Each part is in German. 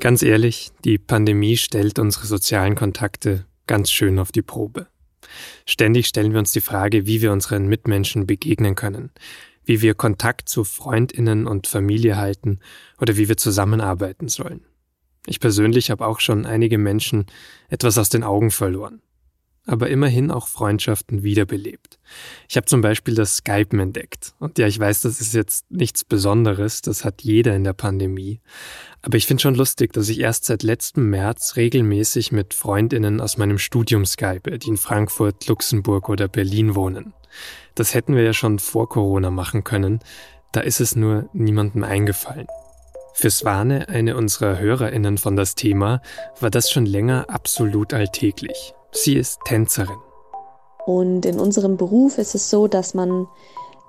Ganz ehrlich, die Pandemie stellt unsere sozialen Kontakte ganz schön auf die Probe. Ständig stellen wir uns die Frage, wie wir unseren Mitmenschen begegnen können, wie wir Kontakt zu Freundinnen und Familie halten oder wie wir zusammenarbeiten sollen. Ich persönlich habe auch schon einige Menschen etwas aus den Augen verloren, aber immerhin auch Freundschaften wiederbelebt. Ich habe zum Beispiel das Skypen entdeckt. Und ja, ich weiß, das ist jetzt nichts Besonderes, das hat jeder in der Pandemie. Aber ich finde schon lustig, dass ich erst seit letztem März regelmäßig mit Freundinnen aus meinem Studium skype, die in Frankfurt, Luxemburg oder Berlin wohnen. Das hätten wir ja schon vor Corona machen können, da ist es nur niemandem eingefallen. Für Swane, eine unserer Hörerinnen von das Thema, war das schon länger absolut alltäglich. Sie ist Tänzerin. Und in unserem Beruf ist es so, dass man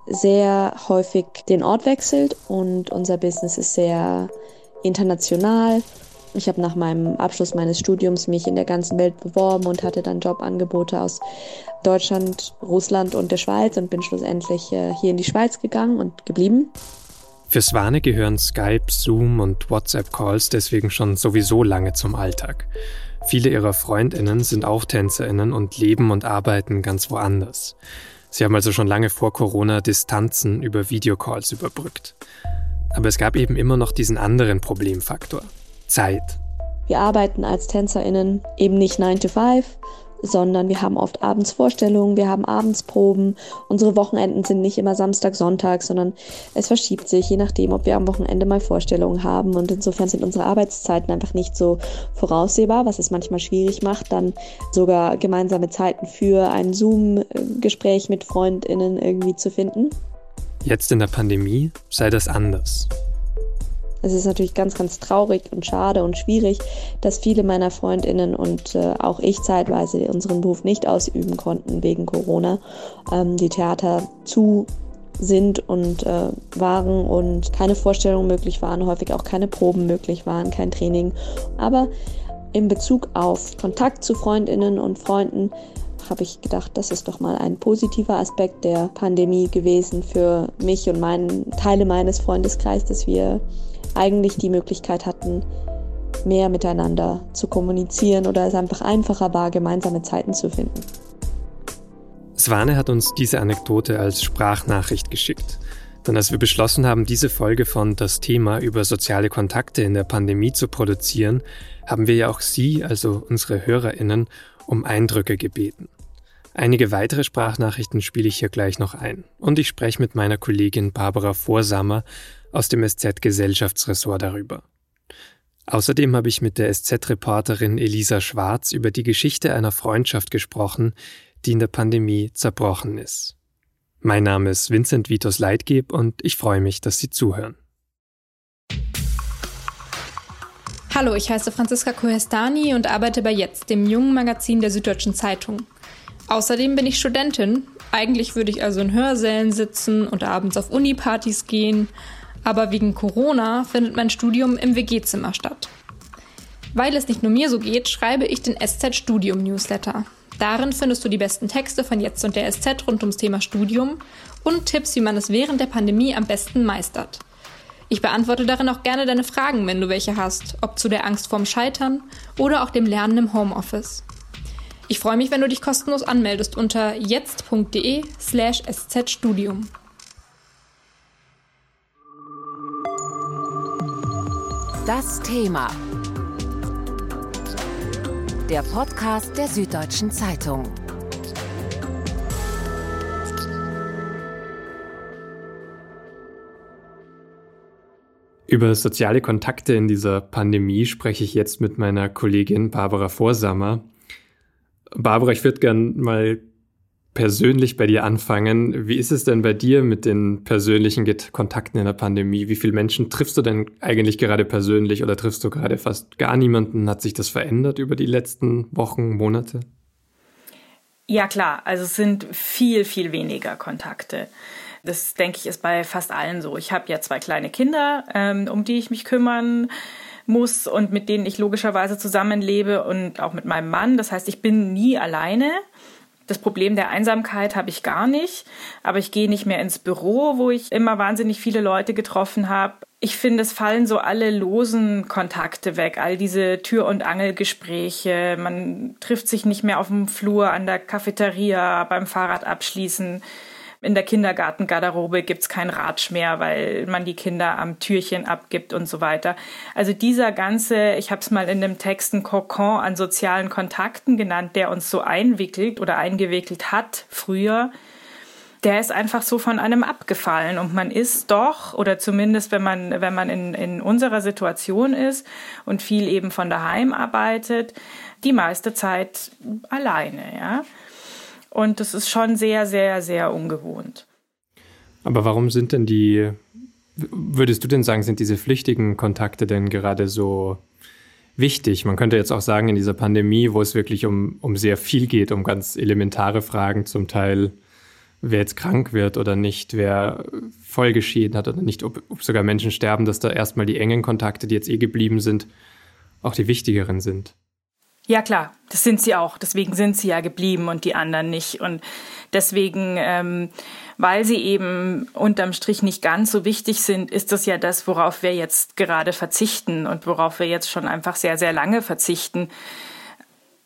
sehr häufig den Ort wechselt und unser Business ist sehr international. Ich habe nach meinem Abschluss meines Studiums mich in der ganzen Welt beworben und hatte dann Jobangebote aus Deutschland, Russland und der Schweiz und bin schlussendlich äh, hier in die Schweiz gegangen und geblieben. Für Swane gehören Skype, Zoom und WhatsApp-Calls deswegen schon sowieso lange zum Alltag. Viele ihrer Freundinnen sind auch Tänzerinnen und leben und arbeiten ganz woanders. Sie haben also schon lange vor Corona Distanzen über Videocalls überbrückt. Aber es gab eben immer noch diesen anderen Problemfaktor. Zeit. Wir arbeiten als TänzerInnen eben nicht 9 to 5, sondern wir haben oft abends Vorstellungen, wir haben abends Proben. Unsere Wochenenden sind nicht immer Samstag, Sonntag, sondern es verschiebt sich, je nachdem, ob wir am Wochenende mal Vorstellungen haben. Und insofern sind unsere Arbeitszeiten einfach nicht so voraussehbar, was es manchmal schwierig macht, dann sogar gemeinsame Zeiten für ein Zoom-Gespräch mit FreundInnen irgendwie zu finden. Jetzt in der Pandemie sei das anders. Es ist natürlich ganz, ganz traurig und schade und schwierig, dass viele meiner Freundinnen und äh, auch ich zeitweise unseren Beruf nicht ausüben konnten wegen Corona. Ähm, die Theater zu sind und äh, waren und keine Vorstellungen möglich waren, häufig auch keine Proben möglich waren, kein Training. Aber in Bezug auf Kontakt zu Freundinnen und Freunden habe ich gedacht, das ist doch mal ein positiver Aspekt der Pandemie gewesen für mich und meinen Teile meines Freundeskreises, dass wir eigentlich die Möglichkeit hatten, mehr miteinander zu kommunizieren oder es einfach einfacher war, gemeinsame Zeiten zu finden. Swane hat uns diese Anekdote als Sprachnachricht geschickt. Denn als wir beschlossen haben, diese Folge von Das Thema über soziale Kontakte in der Pandemie zu produzieren, haben wir ja auch Sie, also unsere Hörerinnen, um Eindrücke gebeten. Einige weitere Sprachnachrichten spiele ich hier gleich noch ein. Und ich spreche mit meiner Kollegin Barbara Vorsamer aus dem SZ-Gesellschaftsressort darüber. Außerdem habe ich mit der SZ-Reporterin Elisa Schwarz über die Geschichte einer Freundschaft gesprochen, die in der Pandemie zerbrochen ist. Mein Name ist Vincent Vitus Leitgeb und ich freue mich, dass Sie zuhören. Hallo, ich heiße Franziska Kohestani und arbeite bei Jetzt, dem jungen Magazin der Süddeutschen Zeitung. Außerdem bin ich Studentin. Eigentlich würde ich also in Hörsälen sitzen und abends auf Unipartys gehen, aber wegen Corona findet mein Studium im WG-Zimmer statt. Weil es nicht nur mir so geht, schreibe ich den SZ Studium Newsletter. Darin findest du die besten Texte von Jetzt und der SZ rund ums Thema Studium und Tipps, wie man es während der Pandemie am besten meistert. Ich beantworte darin auch gerne deine Fragen, wenn du welche hast, ob zu der Angst vorm Scheitern oder auch dem Lernen im Homeoffice. Ich freue mich, wenn du dich kostenlos anmeldest unter jetzt.de slash szstudium. Das Thema. Der Podcast der Süddeutschen Zeitung. Über soziale Kontakte in dieser Pandemie spreche ich jetzt mit meiner Kollegin Barbara Vorsammer. Barbara, ich würde gern mal persönlich bei dir anfangen. Wie ist es denn bei dir mit den persönlichen Kontakten in der Pandemie? Wie viele Menschen triffst du denn eigentlich gerade persönlich oder triffst du gerade fast gar niemanden? Hat sich das verändert über die letzten Wochen, Monate? Ja klar, also es sind viel, viel weniger Kontakte. Das denke ich ist bei fast allen so. Ich habe ja zwei kleine Kinder, ähm, um die ich mich kümmern muss und mit denen ich logischerweise zusammenlebe und auch mit meinem Mann. Das heißt, ich bin nie alleine. Das Problem der Einsamkeit habe ich gar nicht, aber ich gehe nicht mehr ins Büro, wo ich immer wahnsinnig viele Leute getroffen habe. ich finde, es fallen so alle losen Kontakte weg, all diese Tür- und Angelgespräche. Man trifft sich nicht mehr auf dem Flur, an der Cafeteria, beim Fahrrad abschließen. In der Kindergartengarderobe gibt's kein Ratsch mehr, weil man die Kinder am Türchen abgibt und so weiter. Also dieser ganze, ich habe es mal in dem Text ein Kokon an sozialen Kontakten genannt, der uns so einwickelt oder eingewickelt hat früher, der ist einfach so von einem abgefallen und man ist doch oder zumindest wenn man wenn man in, in unserer Situation ist und viel eben von daheim arbeitet die meiste Zeit alleine ja und das ist schon sehr sehr sehr ungewohnt aber warum sind denn die würdest du denn sagen sind diese pflichtigen Kontakte denn gerade so wichtig man könnte jetzt auch sagen in dieser Pandemie wo es wirklich um um sehr viel geht um ganz elementare Fragen zum Teil wer jetzt krank wird oder nicht, wer Folgeschäden hat oder nicht, ob, ob sogar Menschen sterben, dass da erstmal die engen Kontakte, die jetzt eh geblieben sind, auch die wichtigeren sind. Ja klar, das sind sie auch. Deswegen sind sie ja geblieben und die anderen nicht. Und deswegen, ähm, weil sie eben unterm Strich nicht ganz so wichtig sind, ist das ja das, worauf wir jetzt gerade verzichten und worauf wir jetzt schon einfach sehr, sehr lange verzichten.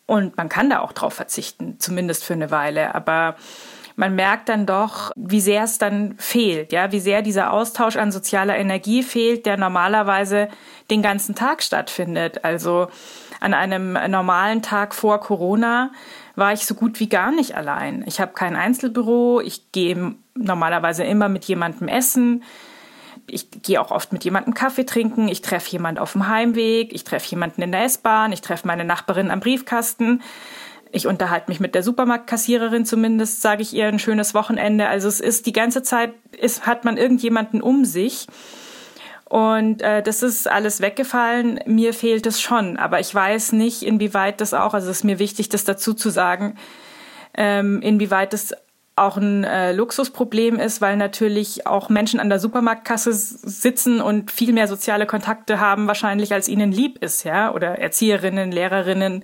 Und man kann da auch drauf verzichten, zumindest für eine Weile. Aber man merkt dann doch, wie sehr es dann fehlt, ja, wie sehr dieser Austausch an sozialer Energie fehlt, der normalerweise den ganzen Tag stattfindet. Also an einem normalen Tag vor Corona war ich so gut wie gar nicht allein. Ich habe kein Einzelbüro, ich gehe normalerweise immer mit jemandem essen. Ich gehe auch oft mit jemandem Kaffee trinken, ich treffe jemanden auf dem Heimweg, ich treffe jemanden in der S-Bahn, ich treffe meine Nachbarin am Briefkasten ich unterhalte mich mit der Supermarktkassiererin zumindest, sage ich ihr ein schönes Wochenende. Also es ist die ganze Zeit, ist, hat man irgendjemanden um sich. Und äh, das ist alles weggefallen. Mir fehlt es schon, aber ich weiß nicht, inwieweit das auch, also es ist mir wichtig, das dazu zu sagen, ähm, inwieweit das auch ein äh, Luxusproblem ist, weil natürlich auch Menschen an der Supermarktkasse sitzen und viel mehr soziale Kontakte haben, wahrscheinlich als ihnen lieb ist, ja, oder Erzieherinnen, Lehrerinnen,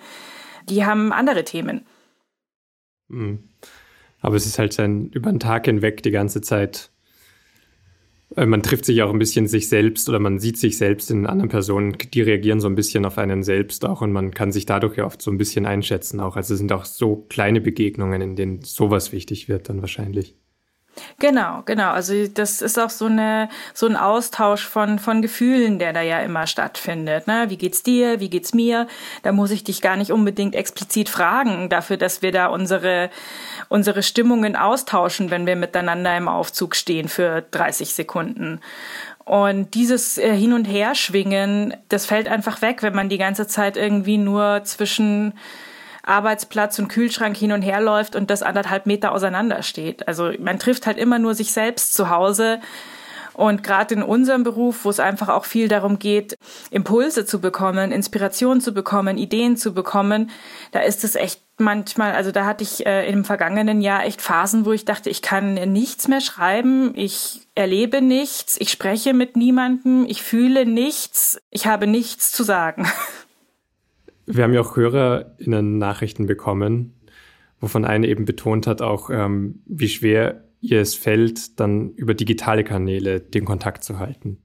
die haben andere Themen. Hm. Aber es ist halt ein über den Tag hinweg die ganze Zeit. Äh, man trifft sich auch ein bisschen sich selbst oder man sieht sich selbst in anderen Personen, die reagieren so ein bisschen auf einen selbst auch und man kann sich dadurch ja oft so ein bisschen einschätzen auch. Also es sind auch so kleine Begegnungen, in denen sowas wichtig wird dann wahrscheinlich. Genau, genau. Also das ist auch so eine so ein Austausch von von Gefühlen, der da ja immer stattfindet. Ne? Wie geht's dir? Wie geht's mir? Da muss ich dich gar nicht unbedingt explizit fragen, dafür, dass wir da unsere unsere Stimmungen austauschen, wenn wir miteinander im Aufzug stehen für 30 Sekunden. Und dieses äh, Hin und Her schwingen, das fällt einfach weg, wenn man die ganze Zeit irgendwie nur zwischen Arbeitsplatz und Kühlschrank hin und her läuft und das anderthalb Meter auseinander steht. Also man trifft halt immer nur sich selbst zu Hause. Und gerade in unserem Beruf, wo es einfach auch viel darum geht, Impulse zu bekommen, Inspiration zu bekommen, Ideen zu bekommen, da ist es echt manchmal, also da hatte ich äh, im vergangenen Jahr echt Phasen, wo ich dachte, ich kann nichts mehr schreiben, ich erlebe nichts, ich spreche mit niemandem, ich fühle nichts, ich habe nichts zu sagen. Wir haben ja auch HörerInnen Nachrichten bekommen, wovon eine eben betont hat, auch ähm, wie schwer ihr es fällt, dann über digitale Kanäle den Kontakt zu halten.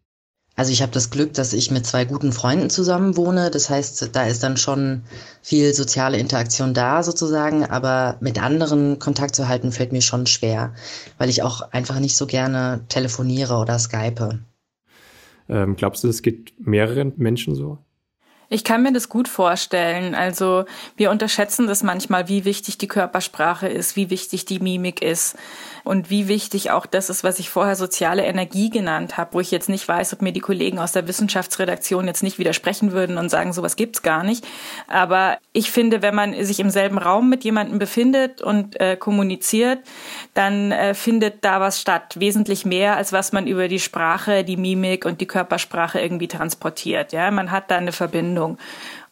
Also ich habe das Glück, dass ich mit zwei guten Freunden zusammen wohne. Das heißt, da ist dann schon viel soziale Interaktion da sozusagen, aber mit anderen Kontakt zu halten fällt mir schon schwer, weil ich auch einfach nicht so gerne telefoniere oder skype. Ähm, glaubst du, es geht mehreren Menschen so? Ich kann mir das gut vorstellen. Also wir unterschätzen das manchmal, wie wichtig die Körpersprache ist, wie wichtig die Mimik ist und wie wichtig auch das ist, was ich vorher soziale Energie genannt habe, wo ich jetzt nicht weiß, ob mir die Kollegen aus der Wissenschaftsredaktion jetzt nicht widersprechen würden und sagen, sowas gibt's gar nicht. Aber ich finde, wenn man sich im selben Raum mit jemandem befindet und äh, kommuniziert, dann äh, findet da was statt, wesentlich mehr als was man über die Sprache, die Mimik und die Körpersprache irgendwie transportiert. Ja, man hat da eine Verbindung.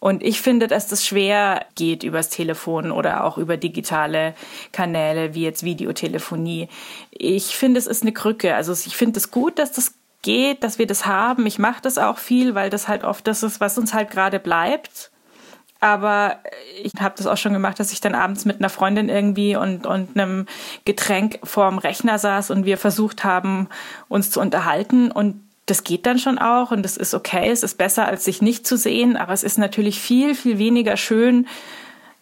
Und ich finde, dass das schwer geht übers Telefon oder auch über digitale Kanäle wie jetzt Videotelefonie. Ich finde, es ist eine Krücke. Also ich finde es gut, dass das geht, dass wir das haben. Ich mache das auch viel, weil das halt oft das ist, was uns halt gerade bleibt. Aber ich habe das auch schon gemacht, dass ich dann abends mit einer Freundin irgendwie und, und einem Getränk vorm Rechner saß und wir versucht haben, uns zu unterhalten. Und das geht dann schon auch und das ist okay. Es ist besser, als sich nicht zu sehen, aber es ist natürlich viel, viel weniger schön,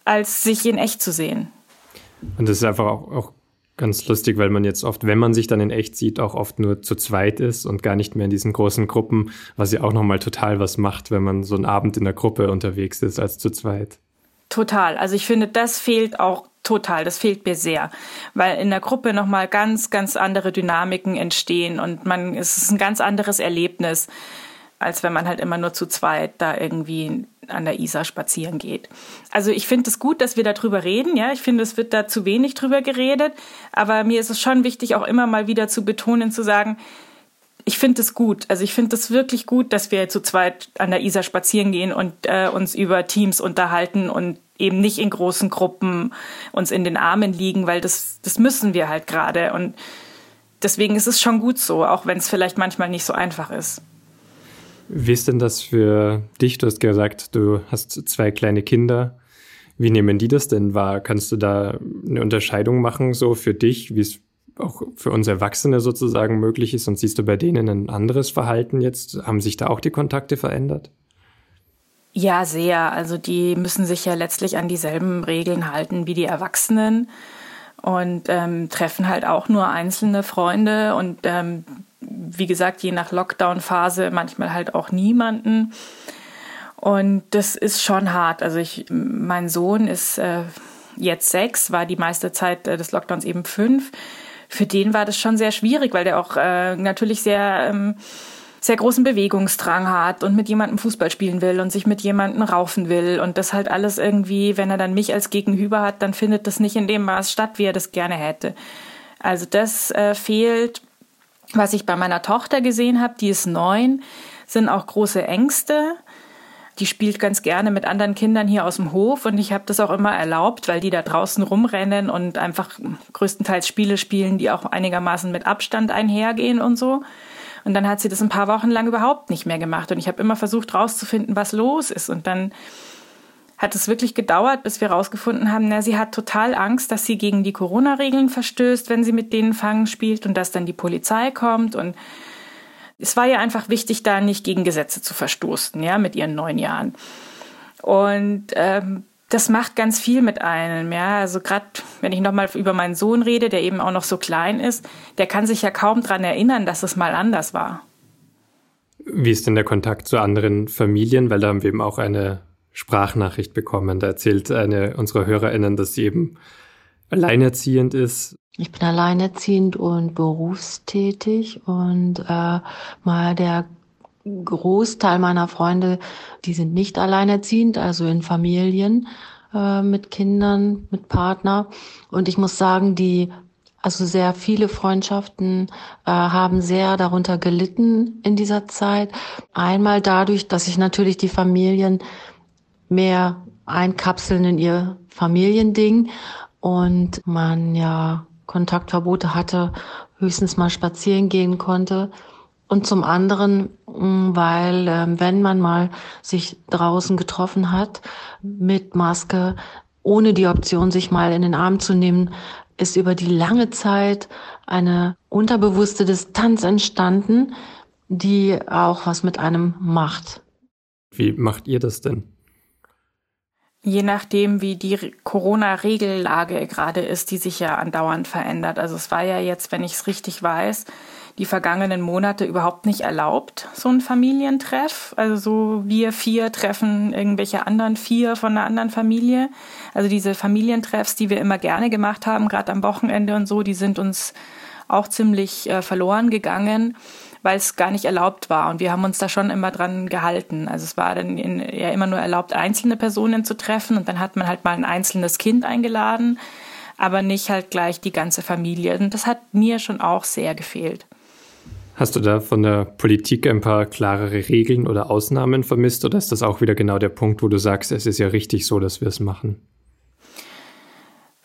als sich in echt zu sehen. Und das ist einfach auch, auch ganz lustig, weil man jetzt oft, wenn man sich dann in echt sieht, auch oft nur zu zweit ist und gar nicht mehr in diesen großen Gruppen, was ja auch nochmal total was macht, wenn man so einen Abend in der Gruppe unterwegs ist als zu zweit. Total. Also ich finde, das fehlt auch total. Das fehlt mir sehr, weil in der Gruppe nochmal ganz, ganz andere Dynamiken entstehen und man, es ist ein ganz anderes Erlebnis, als wenn man halt immer nur zu zweit da irgendwie an der Isar spazieren geht. Also ich finde es gut, dass wir darüber reden. Ja, ich finde, es wird da zu wenig drüber geredet. Aber mir ist es schon wichtig, auch immer mal wieder zu betonen, zu sagen, ich finde es gut. Also ich finde es wirklich gut, dass wir zu zweit an der Isar spazieren gehen und äh, uns über Teams unterhalten und eben nicht in großen Gruppen uns in den Armen liegen, weil das, das müssen wir halt gerade. Und deswegen ist es schon gut so, auch wenn es vielleicht manchmal nicht so einfach ist. Wie ist denn das für dich? Du hast gesagt, du hast zwei kleine Kinder. Wie nehmen die das denn wahr? Kannst du da eine Unterscheidung machen, so für dich, wie es auch für uns Erwachsene sozusagen möglich ist? Und siehst du bei denen ein anderes Verhalten jetzt? Haben sich da auch die Kontakte verändert? Ja, sehr. Also die müssen sich ja letztlich an dieselben Regeln halten wie die Erwachsenen und ähm, treffen halt auch nur einzelne Freunde und ähm, wie gesagt, je nach Lockdown-Phase manchmal halt auch niemanden. Und das ist schon hart. Also ich, mein Sohn ist äh, jetzt sechs, war die meiste Zeit äh, des Lockdowns eben fünf. Für den war das schon sehr schwierig, weil der auch äh, natürlich sehr ähm, sehr großen Bewegungsdrang hat und mit jemandem Fußball spielen will und sich mit jemandem raufen will und das halt alles irgendwie, wenn er dann mich als Gegenüber hat, dann findet das nicht in dem Maß statt, wie er das gerne hätte. Also das äh, fehlt was ich bei meiner Tochter gesehen habe, die ist neun, sind auch große Ängste. Die spielt ganz gerne mit anderen Kindern hier aus dem Hof und ich habe das auch immer erlaubt, weil die da draußen rumrennen und einfach größtenteils Spiele spielen, die auch einigermaßen mit Abstand einhergehen und so. Und dann hat sie das ein paar Wochen lang überhaupt nicht mehr gemacht und ich habe immer versucht rauszufinden, was los ist und dann hat es wirklich gedauert, bis wir herausgefunden haben, na, sie hat total Angst, dass sie gegen die Corona-Regeln verstößt, wenn sie mit denen Fangen spielt und dass dann die Polizei kommt. Und es war ja einfach wichtig, da nicht gegen Gesetze zu verstoßen, ja, mit ihren neun Jahren. Und ähm, das macht ganz viel mit einem, ja. Also gerade wenn ich nochmal über meinen Sohn rede, der eben auch noch so klein ist, der kann sich ja kaum dran erinnern, dass es mal anders war. Wie ist denn der Kontakt zu anderen Familien? Weil da haben wir eben auch eine Sprachnachricht bekommen. Da erzählt eine unserer HörerInnen, dass sie eben alleinerziehend ist. Ich bin alleinerziehend und berufstätig und äh, mal der Großteil meiner Freunde, die sind nicht alleinerziehend, also in Familien äh, mit Kindern, mit Partner. Und ich muss sagen, die also sehr viele Freundschaften äh, haben sehr darunter gelitten in dieser Zeit. Einmal dadurch, dass sich natürlich die Familien mehr einkapseln in ihr Familiending und man ja Kontaktverbote hatte, höchstens mal spazieren gehen konnte. Und zum anderen, mm, weil ähm, wenn man mal sich draußen getroffen hat mit Maske, ohne die Option, sich mal in den Arm zu nehmen, ist über die lange Zeit eine unterbewusste Distanz entstanden, die auch was mit einem macht. Wie macht ihr das denn? Je nachdem, wie die Corona-Regellage gerade ist, die sich ja andauernd verändert. Also es war ja jetzt, wenn ich es richtig weiß, die vergangenen Monate überhaupt nicht erlaubt, so ein Familientreff. Also so wir vier treffen irgendwelche anderen vier von einer anderen Familie. Also diese Familientreffs, die wir immer gerne gemacht haben, gerade am Wochenende und so, die sind uns auch ziemlich äh, verloren gegangen weil es gar nicht erlaubt war. Und wir haben uns da schon immer dran gehalten. Also es war dann in, ja immer nur erlaubt, einzelne Personen zu treffen und dann hat man halt mal ein einzelnes Kind eingeladen, aber nicht halt gleich die ganze Familie. Und das hat mir schon auch sehr gefehlt. Hast du da von der Politik ein paar klarere Regeln oder Ausnahmen vermisst oder ist das auch wieder genau der Punkt, wo du sagst, es ist ja richtig so, dass wir es machen?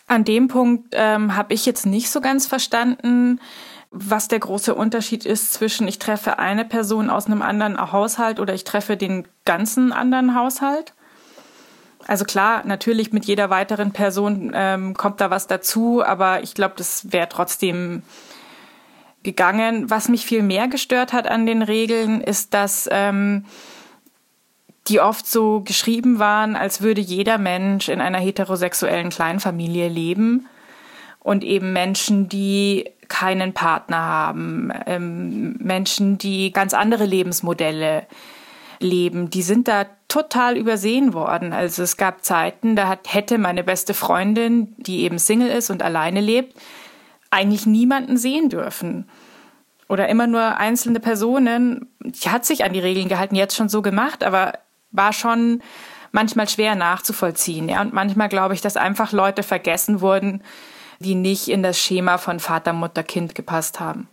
An dem Punkt ähm, habe ich jetzt nicht so ganz verstanden was der große Unterschied ist zwischen ich treffe eine Person aus einem anderen Haushalt oder ich treffe den ganzen anderen Haushalt. Also klar, natürlich mit jeder weiteren Person ähm, kommt da was dazu, aber ich glaube, das wäre trotzdem gegangen. Was mich viel mehr gestört hat an den Regeln, ist, dass ähm, die oft so geschrieben waren, als würde jeder Mensch in einer heterosexuellen Kleinfamilie leben und eben Menschen, die keinen Partner haben, ähm, Menschen, die ganz andere Lebensmodelle leben, die sind da total übersehen worden. Also es gab Zeiten, da hat, hätte meine beste Freundin, die eben Single ist und alleine lebt, eigentlich niemanden sehen dürfen. Oder immer nur einzelne Personen. Die hat sich an die Regeln gehalten, jetzt schon so gemacht, aber war schon manchmal schwer nachzuvollziehen. Ja? Und manchmal glaube ich, dass einfach Leute vergessen wurden, die nicht in das Schema von Vater, Mutter, Kind gepasst haben.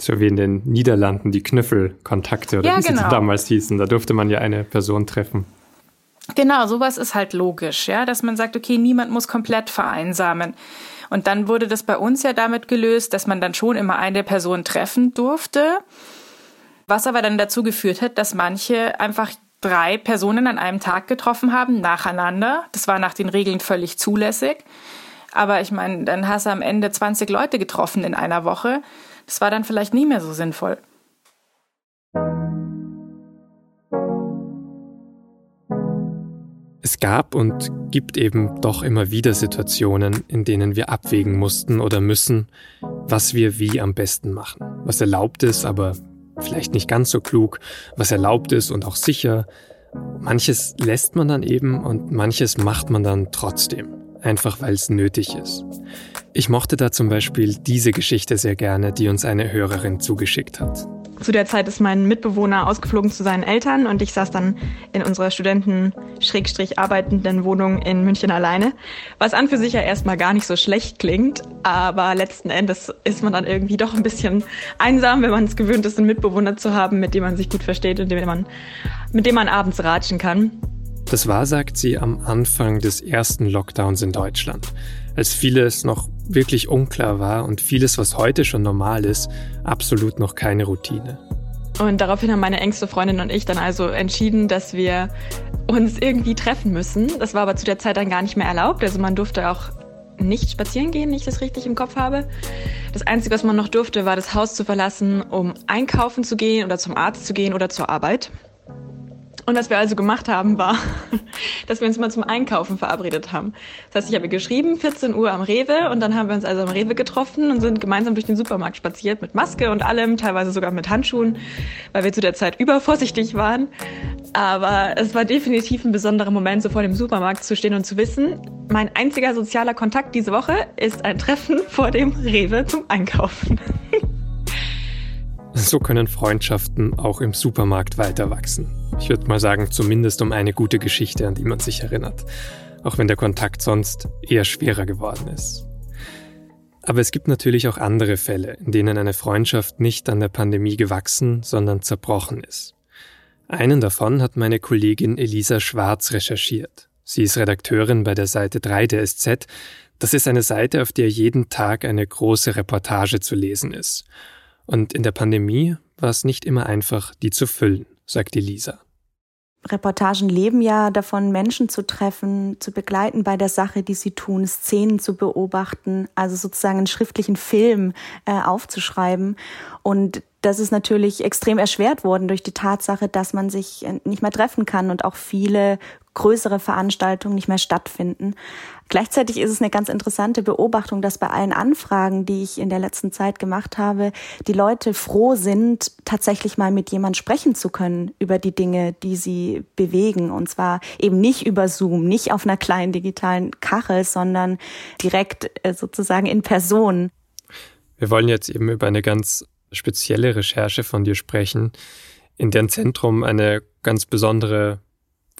So wie in den Niederlanden die Knüffelkontakte oder ja, wie genau. sie damals hießen. Da durfte man ja eine Person treffen. Genau, sowas ist halt logisch, ja, dass man sagt, okay, niemand muss komplett vereinsamen. Und dann wurde das bei uns ja damit gelöst, dass man dann schon immer eine Person treffen durfte, was aber dann dazu geführt hat, dass manche einfach drei Personen an einem Tag getroffen haben, nacheinander. Das war nach den Regeln völlig zulässig. Aber ich meine, dann hast du am Ende 20 Leute getroffen in einer Woche. Das war dann vielleicht nie mehr so sinnvoll. Es gab und gibt eben doch immer wieder Situationen, in denen wir abwägen mussten oder müssen, was wir wie am besten machen. Was erlaubt ist, aber vielleicht nicht ganz so klug, was erlaubt ist und auch sicher. Manches lässt man dann eben und manches macht man dann trotzdem, einfach weil es nötig ist. Ich mochte da zum Beispiel diese Geschichte sehr gerne, die uns eine Hörerin zugeschickt hat. Zu der Zeit ist mein Mitbewohner ausgeflogen zu seinen Eltern und ich saß dann in unserer Studenten-arbeitenden Wohnung in München alleine. Was an für sich ja erstmal gar nicht so schlecht klingt, aber letzten Endes ist man dann irgendwie doch ein bisschen einsam, wenn man es gewöhnt ist, einen Mitbewohner zu haben, mit dem man sich gut versteht und dem man, mit dem man abends ratschen kann. Das war, sagt sie, am Anfang des ersten Lockdowns in Deutschland, als vieles noch wirklich unklar war und vieles, was heute schon normal ist, absolut noch keine Routine. Und daraufhin haben meine engste Freundin und ich dann also entschieden, dass wir uns irgendwie treffen müssen. Das war aber zu der Zeit dann gar nicht mehr erlaubt. Also man durfte auch nicht spazieren gehen, wenn ich das richtig im Kopf habe. Das Einzige, was man noch durfte, war das Haus zu verlassen, um einkaufen zu gehen oder zum Arzt zu gehen oder zur Arbeit. Und was wir also gemacht haben, war, dass wir uns mal zum Einkaufen verabredet haben. Das heißt, ich habe geschrieben, 14 Uhr am Rewe und dann haben wir uns also am Rewe getroffen und sind gemeinsam durch den Supermarkt spaziert mit Maske und allem, teilweise sogar mit Handschuhen, weil wir zu der Zeit übervorsichtig waren. Aber es war definitiv ein besonderer Moment, so vor dem Supermarkt zu stehen und zu wissen, mein einziger sozialer Kontakt diese Woche ist ein Treffen vor dem Rewe zum Einkaufen. So können Freundschaften auch im Supermarkt weiter wachsen. Ich würde mal sagen, zumindest um eine gute Geschichte, an die man sich erinnert, auch wenn der Kontakt sonst eher schwerer geworden ist. Aber es gibt natürlich auch andere Fälle, in denen eine Freundschaft nicht an der Pandemie gewachsen, sondern zerbrochen ist. Einen davon hat meine Kollegin Elisa Schwarz recherchiert. Sie ist Redakteurin bei der Seite 3 der SZ. Das ist eine Seite, auf der jeden Tag eine große Reportage zu lesen ist. Und in der Pandemie war es nicht immer einfach, die zu füllen, sagt Elisa. Reportagen leben ja davon, Menschen zu treffen, zu begleiten bei der Sache, die sie tun, Szenen zu beobachten, also sozusagen einen schriftlichen Film äh, aufzuschreiben. Und das ist natürlich extrem erschwert worden durch die Tatsache, dass man sich äh, nicht mehr treffen kann und auch viele größere Veranstaltungen nicht mehr stattfinden. Gleichzeitig ist es eine ganz interessante Beobachtung, dass bei allen Anfragen, die ich in der letzten Zeit gemacht habe, die Leute froh sind, tatsächlich mal mit jemand sprechen zu können über die Dinge, die sie bewegen. Und zwar eben nicht über Zoom, nicht auf einer kleinen digitalen Kachel, sondern direkt äh, sozusagen in Person. Wir wollen jetzt eben über eine ganz spezielle Recherche von dir sprechen, in deren Zentrum eine ganz besondere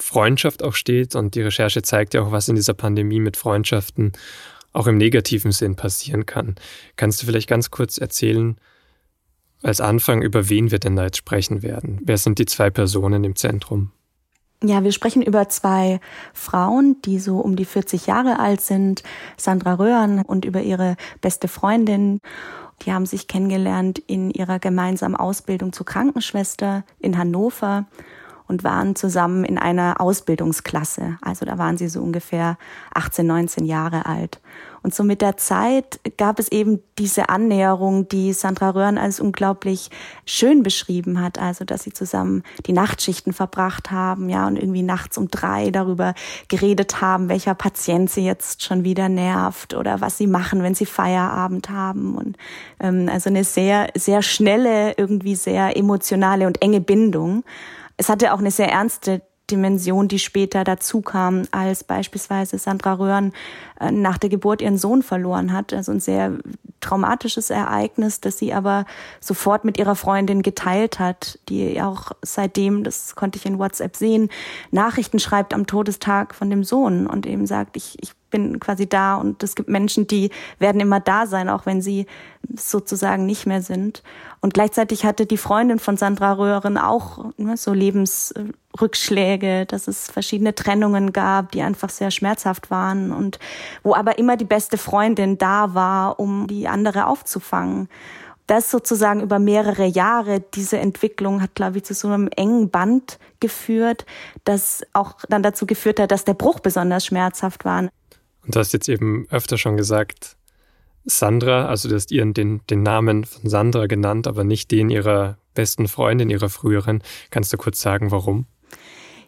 Freundschaft auch steht. Und die Recherche zeigt ja auch, was in dieser Pandemie mit Freundschaften auch im negativen Sinn passieren kann. Kannst du vielleicht ganz kurz erzählen, als Anfang, über wen wir denn da jetzt sprechen werden? Wer sind die zwei Personen im Zentrum? Ja, wir sprechen über zwei Frauen, die so um die 40 Jahre alt sind, Sandra Röhren und über ihre beste Freundin. Die haben sich kennengelernt in ihrer gemeinsamen Ausbildung zur Krankenschwester in Hannover und waren zusammen in einer Ausbildungsklasse. Also da waren sie so ungefähr 18, 19 Jahre alt. Und so mit der Zeit gab es eben diese Annäherung, die Sandra Röhren als unglaublich schön beschrieben hat. Also, dass sie zusammen die Nachtschichten verbracht haben, ja, und irgendwie nachts um drei darüber geredet haben, welcher Patient sie jetzt schon wieder nervt oder was sie machen, wenn sie Feierabend haben. Und ähm, also eine sehr, sehr schnelle, irgendwie sehr emotionale und enge Bindung. Es hatte auch eine sehr ernste Dimension, die später dazu kam, als beispielsweise Sandra Röhren äh, nach der Geburt ihren Sohn verloren hat. Also ein sehr traumatisches Ereignis, das sie aber sofort mit ihrer Freundin geteilt hat, die auch seitdem, das konnte ich in WhatsApp sehen, Nachrichten schreibt am Todestag von dem Sohn und eben sagt, ich, ich bin quasi da und es gibt Menschen, die werden immer da sein, auch wenn sie sozusagen nicht mehr sind. Und gleichzeitig hatte die Freundin von Sandra Röhren auch ne, so Lebensrückschläge, dass es verschiedene Trennungen gab, die einfach sehr schmerzhaft waren und wo aber immer die beste Freundin da war, um die andere aufzufangen das sozusagen über mehrere Jahre, diese Entwicklung hat, glaube ich, zu so einem engen Band geführt, das auch dann dazu geführt hat, dass der Bruch besonders schmerzhaft war. Und du hast jetzt eben öfter schon gesagt, Sandra, also du hast ihren den, den Namen von Sandra genannt, aber nicht den ihrer besten Freundin, ihrer früheren. Kannst du kurz sagen, warum?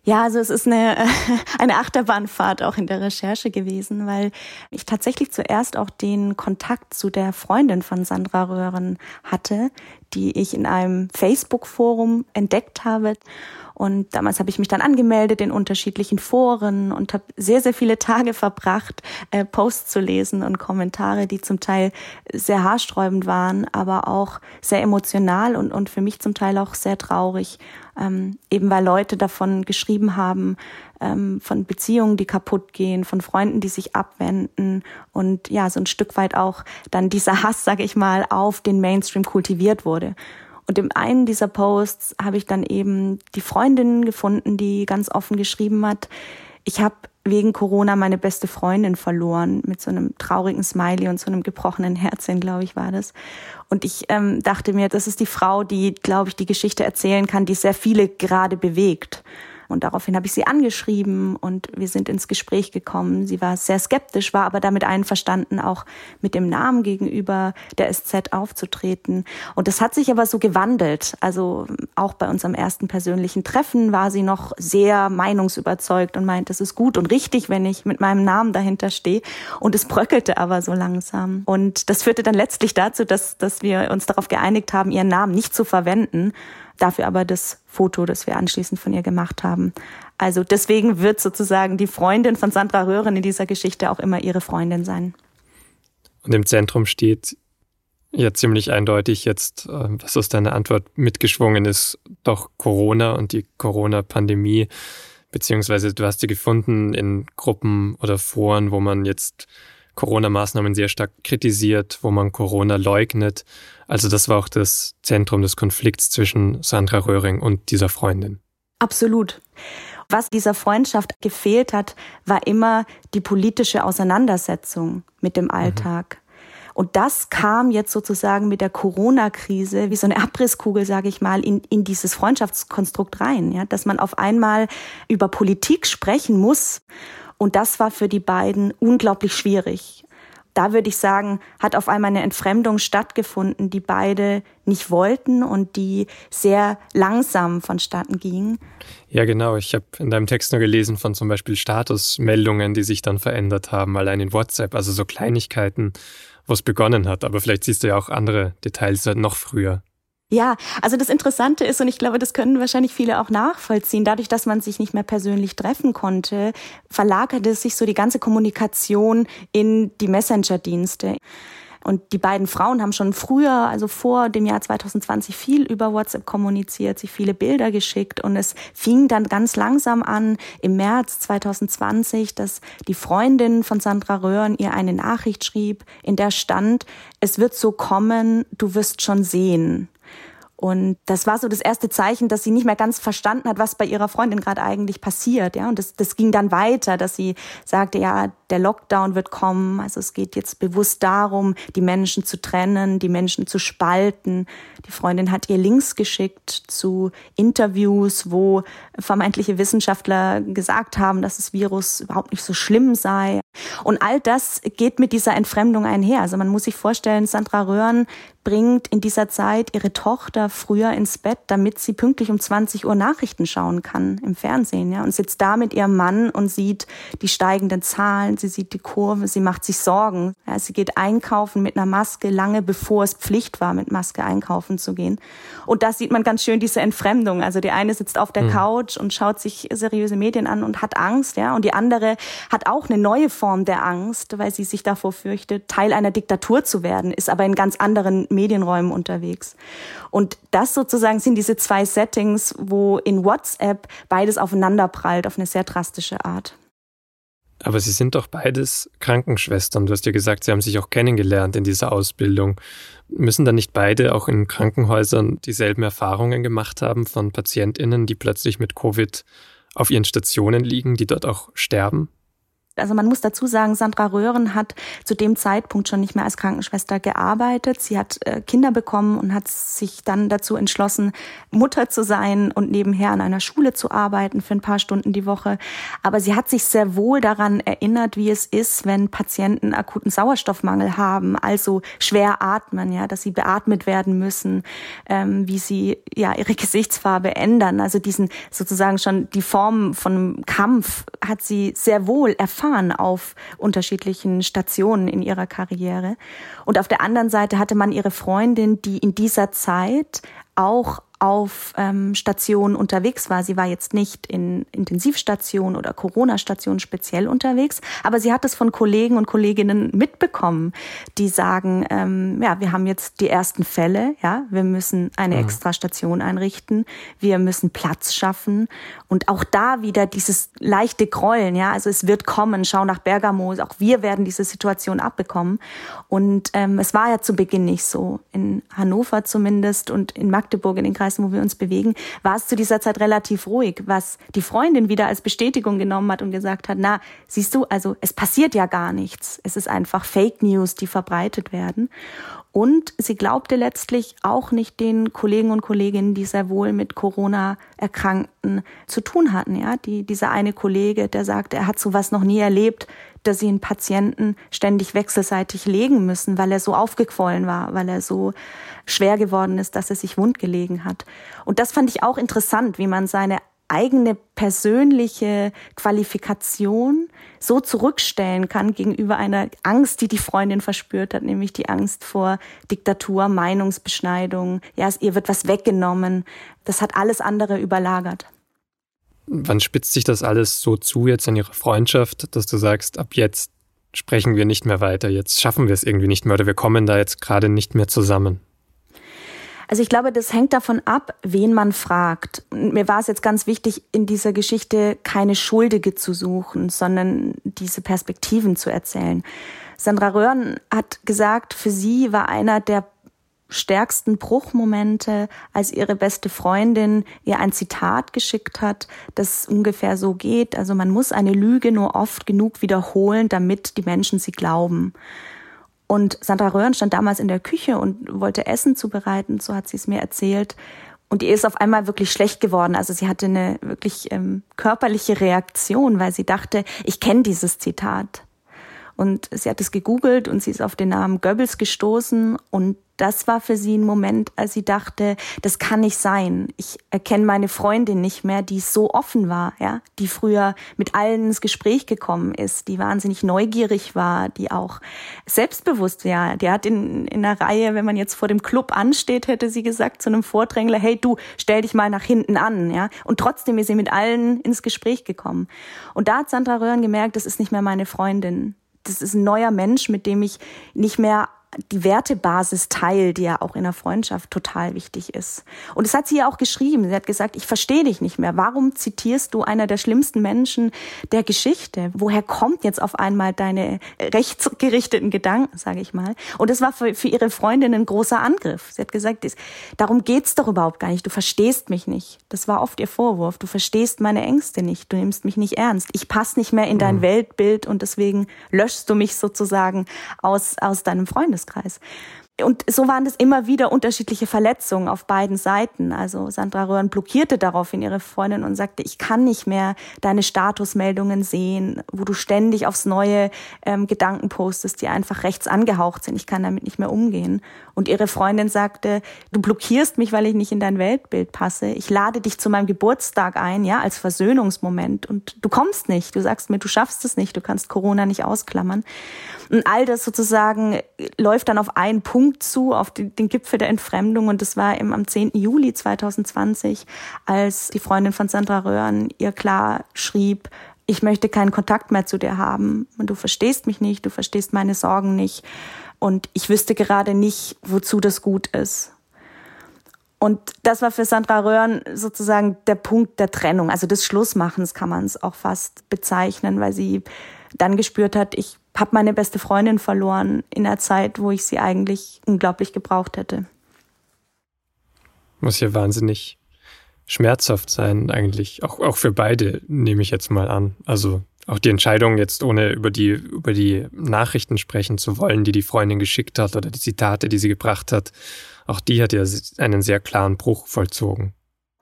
Ja, also es ist eine, eine Achterbahnfahrt auch in der Recherche gewesen, weil ich tatsächlich zuerst auch den Kontakt zu der Freundin von Sandra Röhren hatte, die ich in einem Facebook-Forum entdeckt habe. Und damals habe ich mich dann angemeldet in unterschiedlichen Foren und habe sehr, sehr viele Tage verbracht, äh, Posts zu lesen und Kommentare, die zum Teil sehr haarsträubend waren, aber auch sehr emotional und, und für mich zum Teil auch sehr traurig. Ähm, eben weil Leute davon geschrieben haben, ähm, von Beziehungen, die kaputt gehen, von Freunden, die sich abwenden und ja, so ein Stück weit auch dann dieser Hass, sage ich mal, auf den Mainstream kultiviert wurde. Und in einem dieser Posts habe ich dann eben die Freundin gefunden, die ganz offen geschrieben hat, ich habe wegen Corona meine beste Freundin verloren, mit so einem traurigen Smiley und so einem gebrochenen Herzchen, glaube ich, war das. Und ich ähm, dachte mir, das ist die Frau, die, glaube ich, die Geschichte erzählen kann, die sehr viele gerade bewegt. Und daraufhin habe ich sie angeschrieben und wir sind ins Gespräch gekommen. Sie war sehr skeptisch, war aber damit einverstanden, auch mit dem Namen gegenüber der SZ aufzutreten. Und das hat sich aber so gewandelt. Also auch bei unserem ersten persönlichen Treffen war sie noch sehr meinungsüberzeugt und meint, es ist gut und richtig, wenn ich mit meinem Namen dahinter stehe. Und es bröckelte aber so langsam. Und das führte dann letztlich dazu, dass, dass wir uns darauf geeinigt haben, ihren Namen nicht zu verwenden dafür aber das Foto, das wir anschließend von ihr gemacht haben. Also deswegen wird sozusagen die Freundin von Sandra Röhren in dieser Geschichte auch immer ihre Freundin sein. Und im Zentrum steht ja ziemlich eindeutig jetzt, äh, was aus deiner Antwort mitgeschwungen ist, doch Corona und die Corona-Pandemie, beziehungsweise du hast sie gefunden in Gruppen oder Foren, wo man jetzt Corona-Maßnahmen sehr stark kritisiert, wo man Corona leugnet. Also das war auch das Zentrum des Konflikts zwischen Sandra Röhring und dieser Freundin. Absolut. Was dieser Freundschaft gefehlt hat, war immer die politische Auseinandersetzung mit dem Alltag. Mhm. Und das kam jetzt sozusagen mit der Corona-Krise wie so eine Abrisskugel, sage ich mal, in, in dieses Freundschaftskonstrukt rein, ja, dass man auf einmal über Politik sprechen muss und das war für die beiden unglaublich schwierig. Da würde ich sagen, hat auf einmal eine Entfremdung stattgefunden, die beide nicht wollten und die sehr langsam vonstatten ging. Ja, genau. Ich habe in deinem Text nur gelesen von zum Beispiel Statusmeldungen, die sich dann verändert haben, allein in WhatsApp, also so Kleinigkeiten, wo es begonnen hat. Aber vielleicht siehst du ja auch andere Details noch früher. Ja, also das Interessante ist, und ich glaube, das können wahrscheinlich viele auch nachvollziehen, dadurch, dass man sich nicht mehr persönlich treffen konnte, verlagerte sich so die ganze Kommunikation in die Messenger-Dienste. Und die beiden Frauen haben schon früher, also vor dem Jahr 2020, viel über WhatsApp kommuniziert, sich viele Bilder geschickt. Und es fing dann ganz langsam an, im März 2020, dass die Freundin von Sandra Röhren ihr eine Nachricht schrieb, in der stand, es wird so kommen, du wirst schon sehen. Und das war so das erste Zeichen, dass sie nicht mehr ganz verstanden hat, was bei ihrer Freundin gerade eigentlich passiert. Ja, und das, das ging dann weiter, dass sie sagte, ja, der Lockdown wird kommen. Also es geht jetzt bewusst darum, die Menschen zu trennen, die Menschen zu spalten. Die Freundin hat ihr Links geschickt zu Interviews, wo vermeintliche Wissenschaftler gesagt haben, dass das Virus überhaupt nicht so schlimm sei. Und all das geht mit dieser Entfremdung einher. Also man muss sich vorstellen, Sandra Röhren bringt in dieser Zeit ihre Tochter früher ins Bett, damit sie pünktlich um 20 Uhr Nachrichten schauen kann im Fernsehen, ja, und sitzt da mit ihrem Mann und sieht die steigenden Zahlen, sie sieht die Kurve, sie macht sich Sorgen. Ja, sie geht einkaufen mit einer Maske lange bevor es Pflicht war, mit Maske einkaufen zu gehen. Und da sieht man ganz schön diese Entfremdung. Also die eine sitzt auf der mhm. Couch und schaut sich seriöse Medien an und hat Angst, ja, und die andere hat auch eine neue Form der Angst, weil sie sich davor fürchtet, Teil einer Diktatur zu werden, ist aber in ganz anderen Medienräumen unterwegs. Und das sozusagen sind diese zwei Settings, wo in WhatsApp beides aufeinanderprallt auf eine sehr drastische Art. Aber Sie sind doch beides Krankenschwestern. Du hast ja gesagt, Sie haben sich auch kennengelernt in dieser Ausbildung. Müssen dann nicht beide auch in Krankenhäusern dieselben Erfahrungen gemacht haben von Patientinnen, die plötzlich mit Covid auf ihren Stationen liegen, die dort auch sterben? Also man muss dazu sagen, Sandra Röhren hat zu dem Zeitpunkt schon nicht mehr als Krankenschwester gearbeitet. Sie hat äh, Kinder bekommen und hat sich dann dazu entschlossen, Mutter zu sein und nebenher an einer Schule zu arbeiten für ein paar Stunden die Woche. Aber sie hat sich sehr wohl daran erinnert, wie es ist, wenn Patienten akuten Sauerstoffmangel haben, also schwer atmen, ja, dass sie beatmet werden müssen, ähm, wie sie ja ihre Gesichtsfarbe ändern. Also diesen sozusagen schon die Form von Kampf hat sie sehr wohl erfahren erfahren auf unterschiedlichen Stationen in ihrer Karriere. Und auf der anderen Seite hatte man ihre Freundin, die in dieser Zeit auch auf ähm, Stationen unterwegs war. Sie war jetzt nicht in Intensivstation oder Corona-Station speziell unterwegs, aber sie hat es von Kollegen und Kolleginnen mitbekommen, die sagen, ähm, ja, wir haben jetzt die ersten Fälle, ja, wir müssen eine mhm. extra Station einrichten, wir müssen Platz schaffen und auch da wieder dieses leichte Grollen, ja, also es wird kommen, schau nach Bergamo, auch wir werden diese Situation abbekommen und ähm, es war ja zu Beginn nicht so, in Hannover zumindest und in Magdeburg in den Kreisen, wo wir uns bewegen, war es zu dieser Zeit relativ ruhig, was die Freundin wieder als Bestätigung genommen hat und gesagt hat, na, siehst du, also es passiert ja gar nichts. Es ist einfach Fake News, die verbreitet werden. Und sie glaubte letztlich auch nicht den Kollegen und Kolleginnen, die sehr wohl mit Corona-Erkrankten zu tun hatten. Ja, die, dieser eine Kollege, der sagte, er hat sowas noch nie erlebt, dass sie einen Patienten ständig wechselseitig legen müssen, weil er so aufgequollen war, weil er so schwer geworden ist, dass er sich wundgelegen hat. Und das fand ich auch interessant, wie man seine eigene persönliche Qualifikation so zurückstellen kann gegenüber einer Angst, die die Freundin verspürt hat, nämlich die Angst vor Diktatur, Meinungsbeschneidung. Ja, ihr wird was weggenommen. Das hat alles andere überlagert. Wann spitzt sich das alles so zu jetzt in Ihrer Freundschaft, dass du sagst, ab jetzt sprechen wir nicht mehr weiter, jetzt schaffen wir es irgendwie nicht mehr oder wir kommen da jetzt gerade nicht mehr zusammen? Also ich glaube, das hängt davon ab, wen man fragt. Mir war es jetzt ganz wichtig, in dieser Geschichte keine Schuldige zu suchen, sondern diese Perspektiven zu erzählen. Sandra Röhren hat gesagt, für sie war einer der stärksten Bruchmomente, als ihre beste Freundin ihr ein Zitat geschickt hat, das ungefähr so geht. Also man muss eine Lüge nur oft genug wiederholen, damit die Menschen sie glauben. Und Sandra Röhren stand damals in der Küche und wollte Essen zubereiten, so hat sie es mir erzählt. Und ihr ist auf einmal wirklich schlecht geworden. Also sie hatte eine wirklich ähm, körperliche Reaktion, weil sie dachte, ich kenne dieses Zitat. Und sie hat es gegoogelt und sie ist auf den Namen Goebbels gestoßen und das war für sie ein Moment, als sie dachte, das kann nicht sein. Ich erkenne meine Freundin nicht mehr, die so offen war, ja, die früher mit allen ins Gespräch gekommen ist, die wahnsinnig neugierig war, die auch selbstbewusst war. Die hat in, in einer Reihe, wenn man jetzt vor dem Club ansteht, hätte sie gesagt zu einem Vordrängler, hey du, stell dich mal nach hinten an, ja. Und trotzdem ist sie mit allen ins Gespräch gekommen. Und da hat Sandra Röhren gemerkt, das ist nicht mehr meine Freundin das ist ein neuer Mensch, mit dem ich nicht mehr die Wertebasis teil, die ja auch in der Freundschaft total wichtig ist. Und das hat sie ja auch geschrieben. Sie hat gesagt, ich verstehe dich nicht mehr. Warum zitierst du einer der schlimmsten Menschen der Geschichte? Woher kommt jetzt auf einmal deine rechtsgerichteten Gedanken, sage ich mal? Und das war für, für ihre Freundin ein großer Angriff. Sie hat gesagt, darum geht's doch überhaupt gar nicht. Du verstehst mich nicht. Das war oft ihr Vorwurf. Du verstehst meine Ängste nicht. Du nimmst mich nicht ernst. Ich passe nicht mehr in dein mhm. Weltbild und deswegen löschst du mich sozusagen aus, aus deinem Freundeskreis. Freundeskreis. Und so waren es immer wieder unterschiedliche Verletzungen auf beiden Seiten. Also Sandra Röhren blockierte daraufhin ihre Freundin und sagte, ich kann nicht mehr deine Statusmeldungen sehen, wo du ständig aufs neue ähm, Gedanken postest, die einfach rechts angehaucht sind. Ich kann damit nicht mehr umgehen. Und ihre Freundin sagte, du blockierst mich, weil ich nicht in dein Weltbild passe. Ich lade dich zu meinem Geburtstag ein, ja, als Versöhnungsmoment. Und du kommst nicht. Du sagst mir, du schaffst es nicht. Du kannst Corona nicht ausklammern. Und all das sozusagen läuft dann auf einen Punkt zu, auf den Gipfel der Entfremdung. Und das war eben am 10. Juli 2020, als die Freundin von Sandra Röhren ihr klar schrieb, ich möchte keinen Kontakt mehr zu dir haben. Und du verstehst mich nicht, du verstehst meine Sorgen nicht. Und ich wüsste gerade nicht, wozu das gut ist. Und das war für Sandra Röhren sozusagen der Punkt der Trennung, also des Schlussmachens kann man es auch fast bezeichnen, weil sie dann gespürt hat, ich habe meine beste Freundin verloren in der Zeit, wo ich sie eigentlich unglaublich gebraucht hätte. Muss ja wahnsinnig schmerzhaft sein, eigentlich. Auch, auch für beide, nehme ich jetzt mal an. Also auch die Entscheidung, jetzt ohne über die, über die Nachrichten sprechen zu wollen, die die Freundin geschickt hat oder die Zitate, die sie gebracht hat, auch die hat ja einen sehr klaren Bruch vollzogen.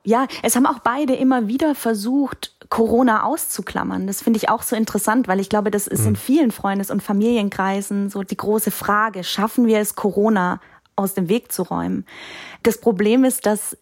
Ja, es haben auch beide immer wieder versucht, Corona auszuklammern. Das finde ich auch so interessant, weil ich glaube, das ist in mhm. vielen Freundes- und Familienkreisen so die große Frage, schaffen wir es, Corona aus dem Weg zu räumen. Das Problem ist, dass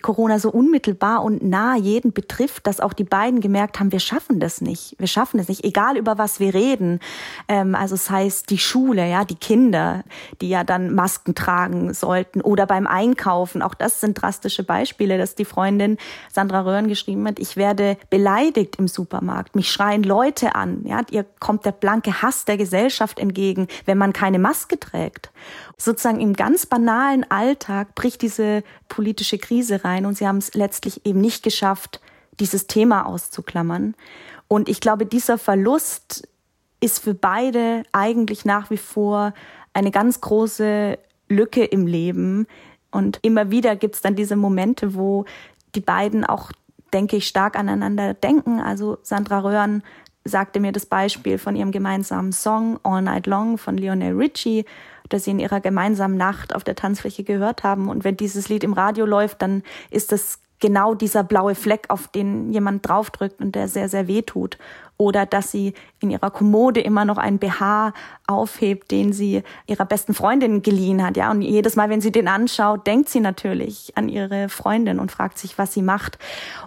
Corona so unmittelbar und nah jeden betrifft, dass auch die beiden gemerkt haben, wir schaffen das nicht. Wir schaffen das nicht, egal über was wir reden. Ähm, also es das heißt die Schule, ja, die Kinder, die ja dann Masken tragen sollten oder beim Einkaufen. Auch das sind drastische Beispiele, dass die Freundin Sandra Röhren geschrieben hat, ich werde beleidigt im Supermarkt. Mich schreien Leute an. Ja, ihr kommt der blanke Hass der Gesellschaft entgegen, wenn man keine Maske trägt. Sozusagen im ganz banalen Alltag bricht diese politische Krise rein und sie haben es letztlich eben nicht geschafft, dieses Thema auszuklammern. Und ich glaube, dieser Verlust ist für beide eigentlich nach wie vor eine ganz große Lücke im Leben. Und immer wieder gibt es dann diese Momente, wo die beiden auch, denke ich, stark aneinander denken. Also Sandra Röhren sagte mir das Beispiel von ihrem gemeinsamen Song All Night Long von Lionel Richie, das sie in ihrer gemeinsamen Nacht auf der Tanzfläche gehört haben. Und wenn dieses Lied im Radio läuft, dann ist das genau dieser blaue Fleck, auf den jemand draufdrückt und der sehr, sehr weh tut. Oder dass sie in ihrer Kommode immer noch einen BH aufhebt, den sie ihrer besten Freundin geliehen hat. Ja, und jedes Mal, wenn sie den anschaut, denkt sie natürlich an ihre Freundin und fragt sich, was sie macht.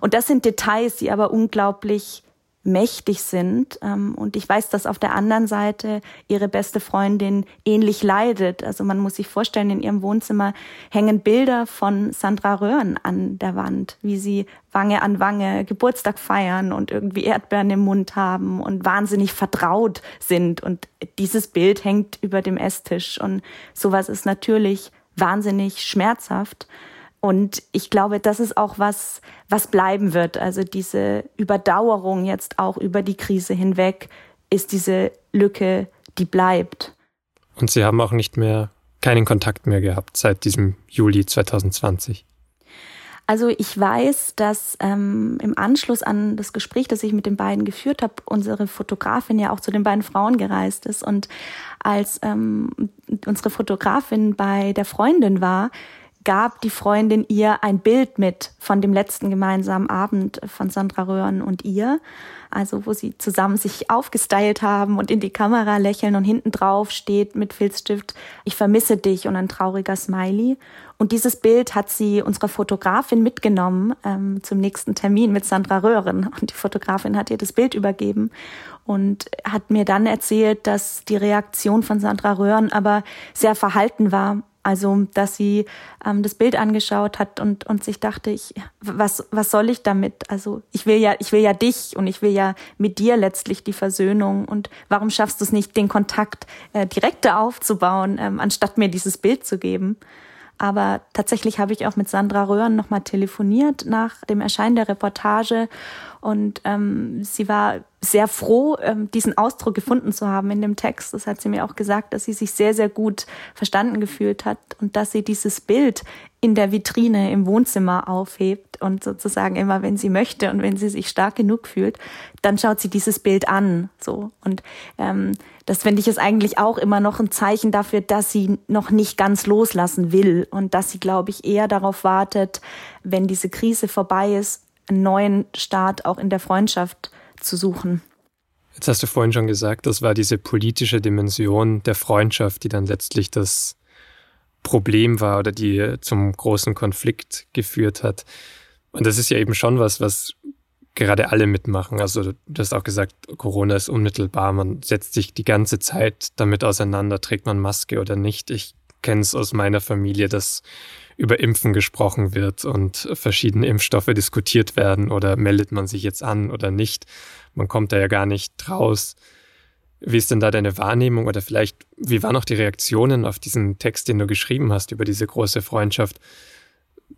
Und das sind Details, die aber unglaublich mächtig sind. Ähm, und ich weiß, dass auf der anderen Seite ihre beste Freundin ähnlich leidet. Also man muss sich vorstellen, in ihrem Wohnzimmer hängen Bilder von Sandra Röhren an der Wand, wie sie Wange an Wange Geburtstag feiern und irgendwie Erdbeeren im Mund haben und wahnsinnig vertraut sind. Und dieses Bild hängt über dem Esstisch. Und sowas ist natürlich wahnsinnig schmerzhaft. Und ich glaube, das ist auch was, was bleiben wird. Also diese Überdauerung jetzt auch über die Krise hinweg ist diese Lücke, die bleibt. Und Sie haben auch nicht mehr keinen Kontakt mehr gehabt seit diesem Juli 2020. Also ich weiß, dass ähm, im Anschluss an das Gespräch, das ich mit den beiden geführt habe, unsere Fotografin ja auch zu den beiden Frauen gereist ist. Und als ähm, unsere Fotografin bei der Freundin war, gab die Freundin ihr ein Bild mit von dem letzten gemeinsamen Abend von Sandra Röhren und ihr. Also wo sie zusammen sich aufgestylt haben und in die Kamera lächeln und hinten drauf steht mit Filzstift, ich vermisse dich und ein trauriger Smiley. Und dieses Bild hat sie unserer Fotografin mitgenommen ähm, zum nächsten Termin mit Sandra Röhren. Und die Fotografin hat ihr das Bild übergeben und hat mir dann erzählt, dass die Reaktion von Sandra Röhren aber sehr verhalten war Also, dass sie ähm, das Bild angeschaut hat und, und sich dachte, ich, was, was soll ich damit? Also, ich will ja, ich will ja dich und ich will ja mit dir letztlich die Versöhnung. Und warum schaffst du es nicht, den Kontakt äh, direkter aufzubauen, ähm, anstatt mir dieses Bild zu geben? Aber tatsächlich habe ich auch mit Sandra Röhren nochmal telefoniert nach dem Erscheinen der Reportage und ähm, sie war sehr froh, ähm, diesen Ausdruck gefunden zu haben in dem Text. Das hat sie mir auch gesagt, dass sie sich sehr, sehr gut verstanden gefühlt hat und dass sie dieses Bild in der Vitrine im Wohnzimmer aufhebt und sozusagen immer, wenn sie möchte und wenn sie sich stark genug fühlt, dann schaut sie dieses Bild an. So und ähm, das finde ich ist eigentlich auch immer noch ein Zeichen dafür, dass sie noch nicht ganz loslassen will und dass sie, glaube ich, eher darauf wartet, wenn diese Krise vorbei ist, einen neuen Start auch in der Freundschaft zu suchen. Jetzt hast du vorhin schon gesagt, das war diese politische Dimension der Freundschaft, die dann letztlich das Problem war oder die zum großen Konflikt geführt hat. Und das ist ja eben schon was, was gerade alle mitmachen. Also du hast auch gesagt, Corona ist unmittelbar. Man setzt sich die ganze Zeit damit auseinander, trägt man Maske oder nicht. Ich kenne es aus meiner Familie, dass über Impfen gesprochen wird und verschiedene Impfstoffe diskutiert werden oder meldet man sich jetzt an oder nicht. Man kommt da ja gar nicht raus. Wie ist denn da deine Wahrnehmung oder vielleicht, wie waren auch die Reaktionen auf diesen Text, den du geschrieben hast über diese große Freundschaft?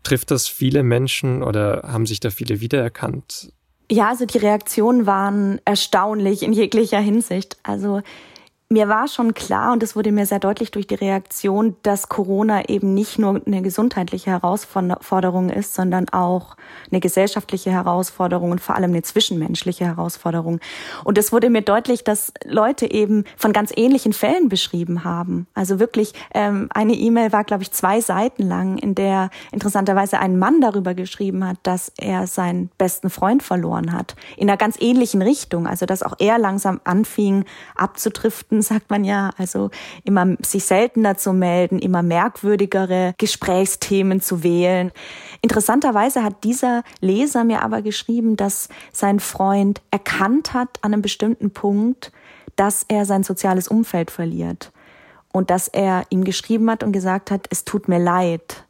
Trifft das viele Menschen oder haben sich da viele wiedererkannt? Ja, also die Reaktionen waren erstaunlich in jeglicher Hinsicht. Also mir war schon klar, und es wurde mir sehr deutlich durch die Reaktion, dass Corona eben nicht nur eine gesundheitliche Herausforderung ist, sondern auch eine gesellschaftliche Herausforderung und vor allem eine zwischenmenschliche Herausforderung. Und es wurde mir deutlich, dass Leute eben von ganz ähnlichen Fällen beschrieben haben. Also wirklich, ähm, eine E-Mail war, glaube ich, zwei Seiten lang, in der interessanterweise ein Mann darüber geschrieben hat, dass er seinen besten Freund verloren hat. In einer ganz ähnlichen Richtung. Also, dass auch er langsam anfing abzutriften Kontakten, sagt man ja, also immer sich seltener zu melden, immer merkwürdigere Gesprächsthemen zu wählen. Interessanterweise hat dieser Leser mir aber geschrieben, dass sein Freund erkannt hat an einem bestimmten Punkt, dass er sein soziales Umfeld verliert und dass er ihm geschrieben hat und gesagt hat, es tut mir leid.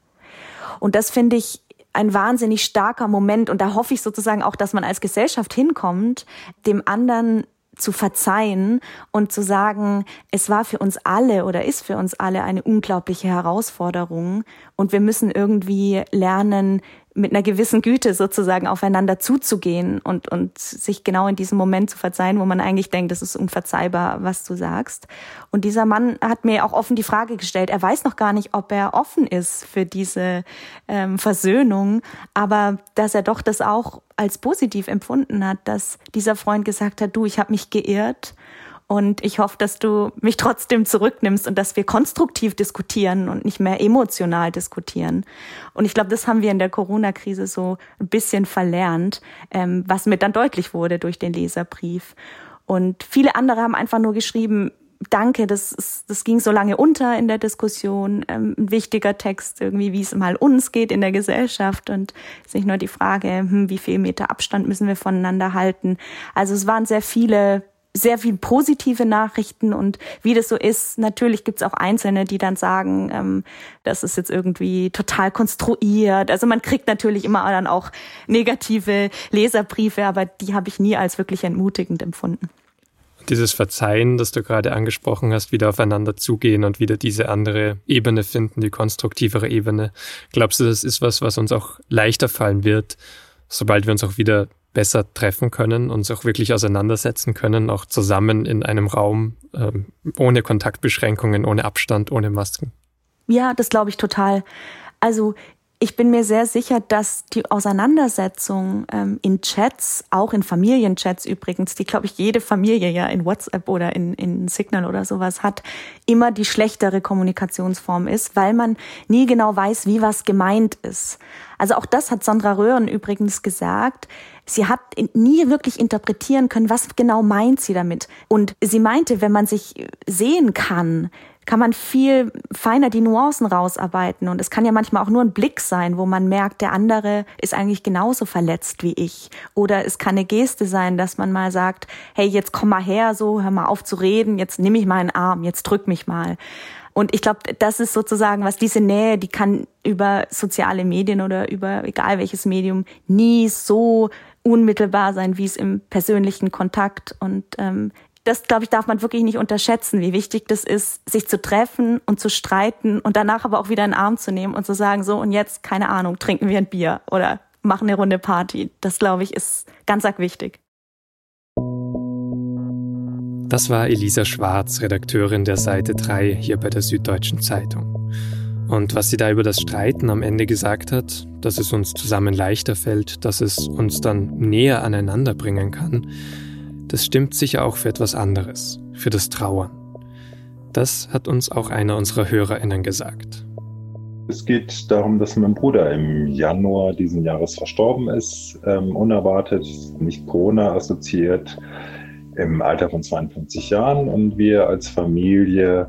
Und das finde ich ein wahnsinnig starker Moment und da hoffe ich sozusagen auch, dass man als Gesellschaft hinkommt, dem anderen zu verzeihen und zu sagen, es war für uns alle oder ist für uns alle eine unglaubliche Herausforderung und wir müssen irgendwie lernen, mit einer gewissen Güte sozusagen aufeinander zuzugehen und, und sich genau in diesem Moment zu verzeihen, wo man eigentlich denkt, das ist unverzeihbar, was du sagst. Und dieser Mann hat mir auch offen die Frage gestellt, er weiß noch gar nicht, ob er offen ist für diese ähm, Versöhnung, aber dass er doch das auch als positiv empfunden hat, dass dieser Freund gesagt hat, du, ich habe mich geirrt und ich hoffe, dass du mich trotzdem zurücknimmst und dass wir konstruktiv diskutieren und nicht mehr emotional diskutieren. Und ich glaube, das haben wir in der Corona-Krise so ein bisschen verlernt, ähm, was mir dann deutlich wurde durch den Leserbrief. Und viele andere haben einfach nur geschrieben, danke, das, das ging so lange unter in der Diskussion. Ähm, ein wichtiger Text, irgendwie, wie es mal uns geht in der Gesellschaft. Und es ist nicht nur die Frage, hm, wie viel Meter Abstand müssen wir voneinander halten. Also es waren sehr viele sehr viel positive Nachrichten und wie das so ist, natürlich gibt es auch Einzelne, die dann sagen, ähm, das ist jetzt irgendwie total konstruiert. Also man kriegt natürlich immer dann auch negative Leserbriefe, aber die habe ich nie als wirklich entmutigend empfunden. Dieses Verzeihen, das du gerade angesprochen hast, wieder aufeinander zugehen und wieder diese andere Ebene finden, die konstruktivere Ebene. Glaubst du, das ist was, was uns auch leichter fallen wird, sobald wir uns auch wieder besser treffen können, uns auch wirklich auseinandersetzen können, auch zusammen in einem Raum, ähm, ohne Kontaktbeschränkungen, ohne Abstand, ohne Masken. Ja, das glaube ich total. Also ich bin mir sehr sicher, dass die Auseinandersetzung ähm, in Chats, auch in Familienchats übrigens, die, glaube ich, jede Familie ja in WhatsApp oder in, in Signal oder sowas hat, immer die schlechtere Kommunikationsform ist, weil man nie genau weiß, wie was gemeint ist. Also auch das hat Sandra Röhren übrigens gesagt. Sie hat nie wirklich interpretieren können, was genau meint sie damit. Und sie meinte, wenn man sich sehen kann, kann man viel feiner die Nuancen rausarbeiten. Und es kann ja manchmal auch nur ein Blick sein, wo man merkt, der andere ist eigentlich genauso verletzt wie ich. Oder es kann eine Geste sein, dass man mal sagt, hey, jetzt komm mal her, so, hör mal auf zu reden, jetzt nimm ich mal einen Arm, jetzt drück mich mal. Und ich glaube, das ist sozusagen, was diese Nähe, die kann über soziale Medien oder über egal welches Medium nie so unmittelbar sein, wie es im persönlichen Kontakt. Und ähm, das, glaube ich, darf man wirklich nicht unterschätzen, wie wichtig das ist, sich zu treffen und zu streiten und danach aber auch wieder einen Arm zu nehmen und zu sagen, so und jetzt, keine Ahnung, trinken wir ein Bier oder machen eine Runde Party. Das, glaube ich, ist ganz arg wichtig. Das war Elisa Schwarz, Redakteurin der Seite 3 hier bei der Süddeutschen Zeitung. Und was sie da über das Streiten am Ende gesagt hat, dass es uns zusammen leichter fällt, dass es uns dann näher aneinander bringen kann, das stimmt sicher auch für etwas anderes, für das Trauern. Das hat uns auch einer unserer Hörerinnen gesagt. Es geht darum, dass mein Bruder im Januar diesen Jahres verstorben ist, ähm, unerwartet, nicht Corona assoziiert im Alter von 52 Jahren und wir als Familie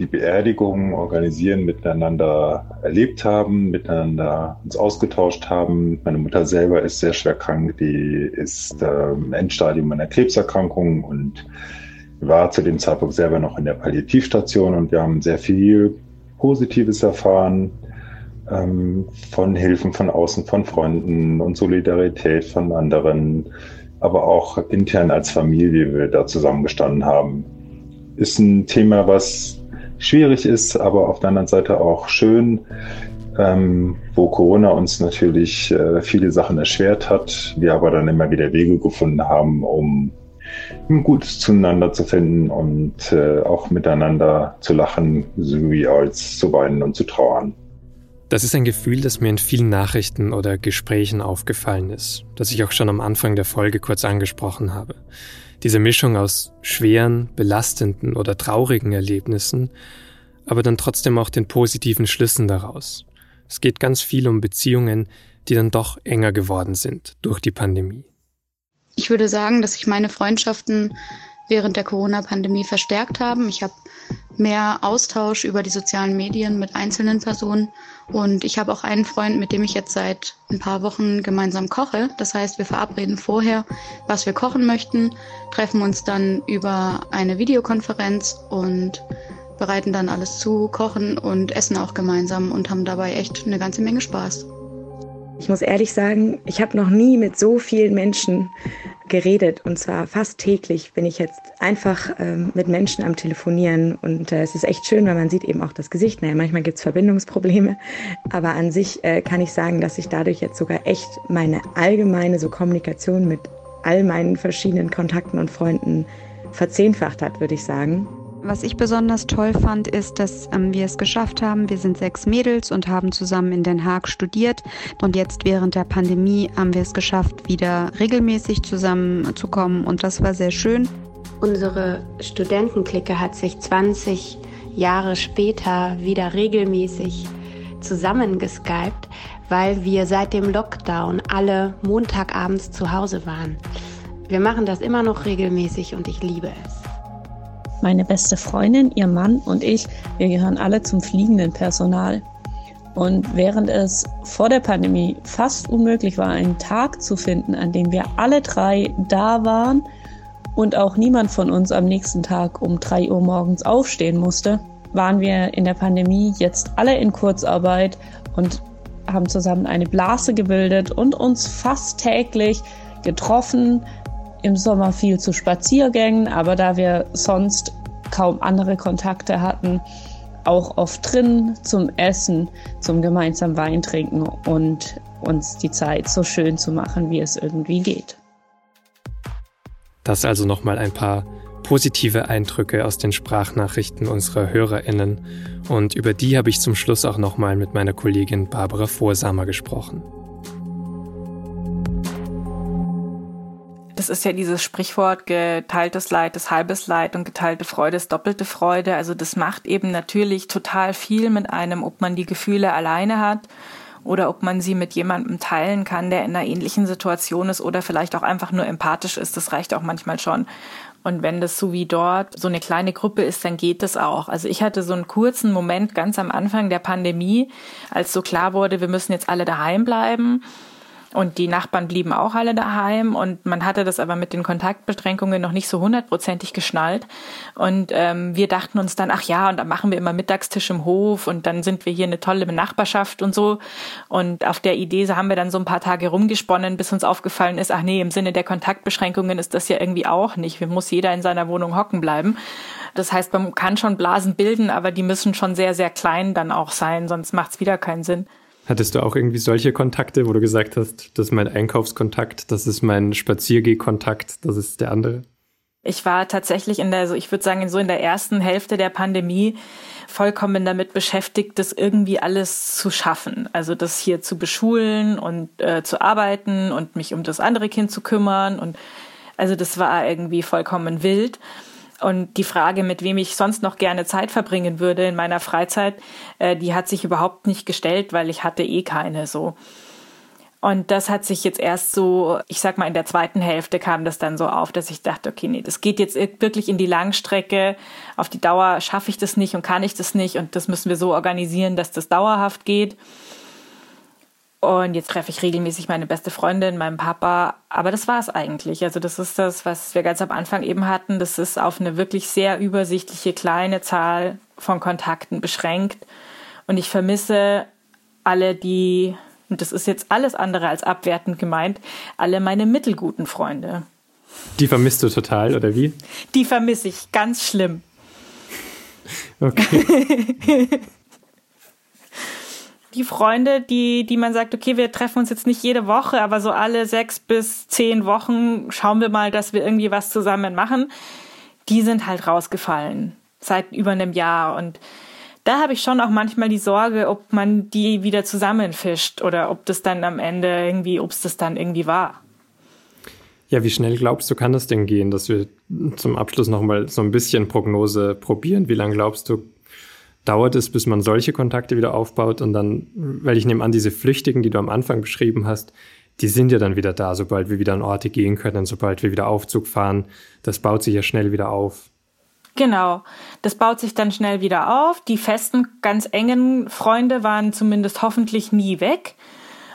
die Beerdigung organisieren, miteinander erlebt haben, miteinander uns ausgetauscht haben. Meine Mutter selber ist sehr schwer krank, die ist ähm, Endstadium einer Krebserkrankung und war zu dem Zeitpunkt selber noch in der Palliativstation und wir haben sehr viel Positives erfahren ähm, von Hilfen von außen, von Freunden und Solidarität von anderen aber auch intern als Familie wir da zusammengestanden haben. Ist ein Thema, was schwierig ist, aber auf der anderen Seite auch schön, ähm, wo Corona uns natürlich äh, viele Sachen erschwert hat, wir aber dann immer wieder Wege gefunden haben, um Gutes zueinander zu finden und äh, auch miteinander zu lachen, sowie als zu weinen und zu trauern. Das ist ein Gefühl, das mir in vielen Nachrichten oder Gesprächen aufgefallen ist, das ich auch schon am Anfang der Folge kurz angesprochen habe. Diese Mischung aus schweren, belastenden oder traurigen Erlebnissen, aber dann trotzdem auch den positiven Schlüssen daraus. Es geht ganz viel um Beziehungen, die dann doch enger geworden sind durch die Pandemie. Ich würde sagen, dass sich meine Freundschaften während der Corona-Pandemie verstärkt haben. Ich habe mehr Austausch über die sozialen Medien mit einzelnen Personen. Und ich habe auch einen Freund, mit dem ich jetzt seit ein paar Wochen gemeinsam koche. Das heißt, wir verabreden vorher, was wir kochen möchten, treffen uns dann über eine Videokonferenz und bereiten dann alles zu, kochen und essen auch gemeinsam und haben dabei echt eine ganze Menge Spaß. Ich muss ehrlich sagen, ich habe noch nie mit so vielen Menschen geredet und zwar fast täglich bin ich jetzt einfach ähm, mit Menschen am Telefonieren und äh, es ist echt schön, weil man sieht eben auch das Gesicht. Naja, manchmal gibt es Verbindungsprobleme, aber an sich äh, kann ich sagen, dass ich dadurch jetzt sogar echt meine allgemeine so Kommunikation mit all meinen verschiedenen Kontakten und Freunden verzehnfacht hat, würde ich sagen. Was ich besonders toll fand, ist, dass ähm, wir es geschafft haben. Wir sind sechs Mädels und haben zusammen in Den Haag studiert. Und jetzt während der Pandemie haben wir es geschafft, wieder regelmäßig zusammenzukommen. Und das war sehr schön. Unsere Studentenklicke hat sich 20 Jahre später wieder regelmäßig zusammengeskypt, weil wir seit dem Lockdown alle Montagabends zu Hause waren. Wir machen das immer noch regelmäßig und ich liebe es. Meine beste Freundin, ihr Mann und ich, wir gehören alle zum fliegenden Personal. Und während es vor der Pandemie fast unmöglich war, einen Tag zu finden, an dem wir alle drei da waren und auch niemand von uns am nächsten Tag um drei Uhr morgens aufstehen musste, waren wir in der Pandemie jetzt alle in Kurzarbeit und haben zusammen eine Blase gebildet und uns fast täglich getroffen, im Sommer viel zu Spaziergängen, aber da wir sonst kaum andere Kontakte hatten, auch oft drin zum Essen, zum gemeinsamen Wein trinken und uns die Zeit so schön zu machen, wie es irgendwie geht. Das also nochmal ein paar positive Eindrücke aus den Sprachnachrichten unserer HörerInnen und über die habe ich zum Schluss auch nochmal mit meiner Kollegin Barbara Vorsamer gesprochen. Das ist ja dieses Sprichwort, geteiltes Leid ist halbes Leid und geteilte Freude ist doppelte Freude. Also das macht eben natürlich total viel mit einem, ob man die Gefühle alleine hat oder ob man sie mit jemandem teilen kann, der in einer ähnlichen Situation ist oder vielleicht auch einfach nur empathisch ist. Das reicht auch manchmal schon. Und wenn das so wie dort so eine kleine Gruppe ist, dann geht das auch. Also ich hatte so einen kurzen Moment ganz am Anfang der Pandemie, als so klar wurde, wir müssen jetzt alle daheim bleiben Und die Nachbarn blieben auch alle daheim und man hatte das aber mit den Kontaktbeschränkungen noch nicht so hundertprozentig geschnallt. Und ähm, wir dachten uns dann, ach ja, und dann machen wir immer Mittagstisch im Hof und dann sind wir hier eine tolle Nachbarschaft und so. Und auf der Idee haben wir dann so ein paar Tage rumgesponnen, bis uns aufgefallen ist, ach nee, im Sinne der Kontaktbeschränkungen ist das ja irgendwie auch nicht. Wir muss jeder in seiner Wohnung hocken bleiben. Das heißt, man kann schon Blasen bilden, aber die müssen schon sehr, sehr klein dann auch sein, sonst macht es wieder keinen Sinn. Hattest du auch irgendwie solche Kontakte, wo du gesagt hast, das ist mein Einkaufskontakt, das ist mein Spaziergehkontakt, das ist der andere? Ich war tatsächlich in der, so ich würde sagen, so in der ersten Hälfte der Pandemie vollkommen damit beschäftigt, das irgendwie alles zu schaffen. Also das hier zu beschulen und äh, zu arbeiten und mich um das andere Kind zu kümmern. Und also das war irgendwie vollkommen wild. Und die Frage, mit wem ich sonst noch gerne Zeit verbringen würde in meiner Freizeit, äh, die hat sich überhaupt nicht gestellt, weil ich hatte eh keine so. Und das hat sich jetzt erst so, ich sag mal, in der zweiten Hälfte kam das dann so auf, dass ich dachte, okay, nee, das geht jetzt wirklich in die Langstrecke. Auf die Dauer schaffe ich das nicht und kann ich das nicht. Und das müssen wir so organisieren, dass das dauerhaft geht. Und jetzt treffe ich regelmäßig meine beste Freundin, meinen Papa. Aber das war es eigentlich. Also das ist das, was wir ganz am Anfang eben hatten. Das ist auf eine wirklich sehr übersichtliche kleine Zahl von Kontakten beschränkt. Und ich vermisse alle die, und das ist jetzt alles andere als abwertend gemeint, alle meine mittelguten Freunde. Die vermisst du total, oder wie? Die vermisse ich ganz schlimm. Okay. die Freunde, die, die man sagt, okay, wir treffen uns jetzt nicht jede Woche, aber so alle sechs bis zehn Wochen schauen wir mal, dass wir irgendwie was zusammen machen, die sind halt rausgefallen seit über einem Jahr und da habe ich schon auch manchmal die Sorge, ob man die wieder zusammenfischt oder ob das dann am Ende irgendwie, ob es das dann irgendwie war. Ja, wie schnell glaubst du, kann das denn gehen, dass wir zum Abschluss nochmal so ein bisschen Prognose probieren? Wie lange glaubst du, dauert es, bis man solche Kontakte wieder aufbaut und dann, weil ich nehme an, diese Flüchtigen, die du am Anfang beschrieben hast, die sind ja dann wieder da, sobald wir wieder an Orte gehen können, sobald wir wieder Aufzug fahren. Das baut sich ja schnell wieder auf. Genau, das baut sich dann schnell wieder auf. Die festen, ganz engen Freunde waren zumindest hoffentlich nie weg.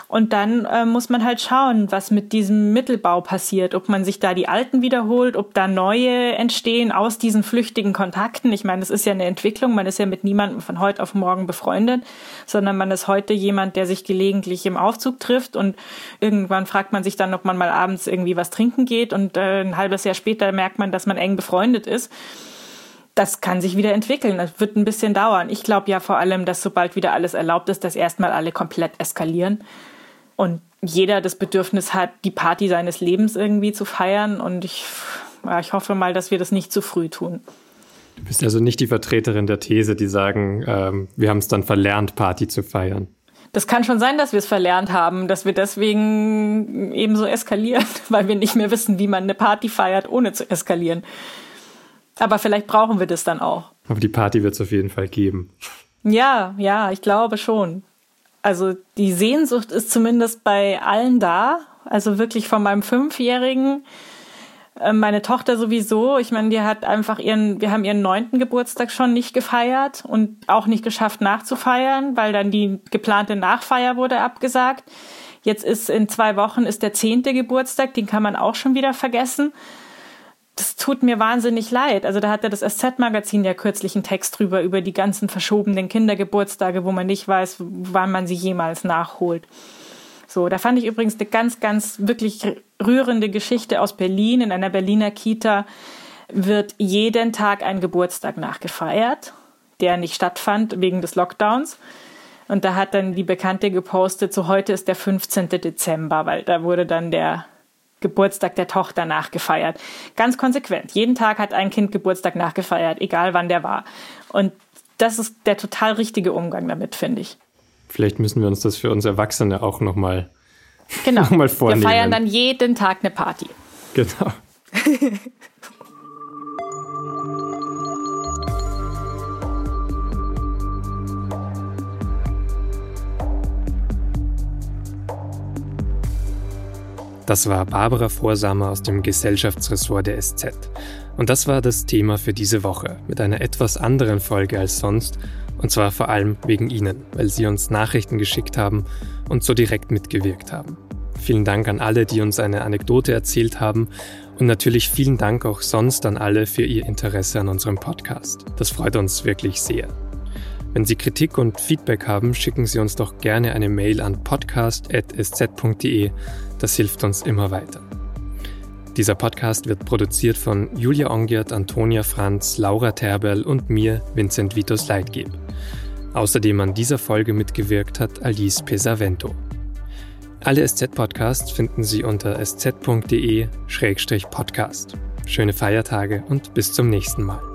Und dann äh, muss man halt schauen, was mit diesem Mittelbau passiert, ob man sich da die alten wiederholt, ob da neue entstehen aus diesen flüchtigen Kontakten. Ich meine, das ist ja eine Entwicklung, man ist ja mit niemandem von heute auf morgen befreundet, sondern man ist heute jemand, der sich gelegentlich im Aufzug trifft und irgendwann fragt man sich dann, ob man mal abends irgendwie was trinken geht und äh, ein halbes Jahr später merkt man, dass man eng befreundet ist das kann sich wieder entwickeln. Das wird ein bisschen dauern. Ich glaube ja vor allem, dass sobald wieder alles erlaubt ist, dass erstmal alle komplett eskalieren und jeder das Bedürfnis hat, die Party seines Lebens irgendwie zu feiern. Und ich, ja, ich hoffe mal, dass wir das nicht zu früh tun. Du bist also nicht die Vertreterin der These, die sagen, ähm, wir haben es dann verlernt, Party zu feiern. Das kann schon sein, dass wir es verlernt haben, dass wir deswegen eben so eskalieren, weil wir nicht mehr wissen, wie man eine Party feiert, ohne zu eskalieren. Aber vielleicht brauchen wir das dann auch. Aber die Party wird es auf jeden Fall geben. Ja, ja, ich glaube schon. Also die Sehnsucht ist zumindest bei allen da. Also wirklich von meinem Fünfjährigen. Äh, meine Tochter sowieso. Ich meine, die hat einfach ihren, wir haben ihren neunten Geburtstag schon nicht gefeiert und auch nicht geschafft nachzufeiern, weil dann die geplante Nachfeier wurde abgesagt. Jetzt ist in zwei Wochen ist der zehnte Geburtstag, den kann man auch schon wieder vergessen das tut mir wahnsinnig leid. Also da hat ja das SZ-Magazin ja kürzlich einen Text drüber, über die ganzen verschobenen Kindergeburtstage, wo man nicht weiß, wann man sie jemals nachholt. So, da fand ich übrigens eine ganz, ganz wirklich rührende Geschichte aus Berlin. In einer Berliner Kita wird jeden Tag ein Geburtstag nachgefeiert, der nicht stattfand wegen des Lockdowns. Und da hat dann die Bekannte gepostet, so heute ist der 15. Dezember, weil da wurde dann der Geburtstag der Tochter nachgefeiert. Ganz konsequent. Jeden Tag hat ein Kind Geburtstag nachgefeiert, egal wann der war. Und das ist der total richtige Umgang damit, finde ich. Vielleicht müssen wir uns das für uns Erwachsene auch nochmal genau. noch vornehmen. Wir feiern dann jeden Tag eine Party. Genau. Das war Barbara Vorsamer aus dem Gesellschaftsressort der SZ. Und das war das Thema für diese Woche mit einer etwas anderen Folge als sonst. Und zwar vor allem wegen Ihnen, weil Sie uns Nachrichten geschickt haben und so direkt mitgewirkt haben. Vielen Dank an alle, die uns eine Anekdote erzählt haben. Und natürlich vielen Dank auch sonst an alle für Ihr Interesse an unserem Podcast. Das freut uns wirklich sehr. Wenn Sie Kritik und Feedback haben, schicken Sie uns doch gerne eine Mail an podcast.sz.de. Das hilft uns immer weiter. Dieser Podcast wird produziert von Julia Ongiert, Antonia Franz, Laura Terberl und mir, Vincent Vitos Leitgeb. Außerdem an dieser Folge mitgewirkt hat Alice Pesavento. Alle SZ-Podcasts finden Sie unter sz.de-podcast. Schöne Feiertage und bis zum nächsten Mal.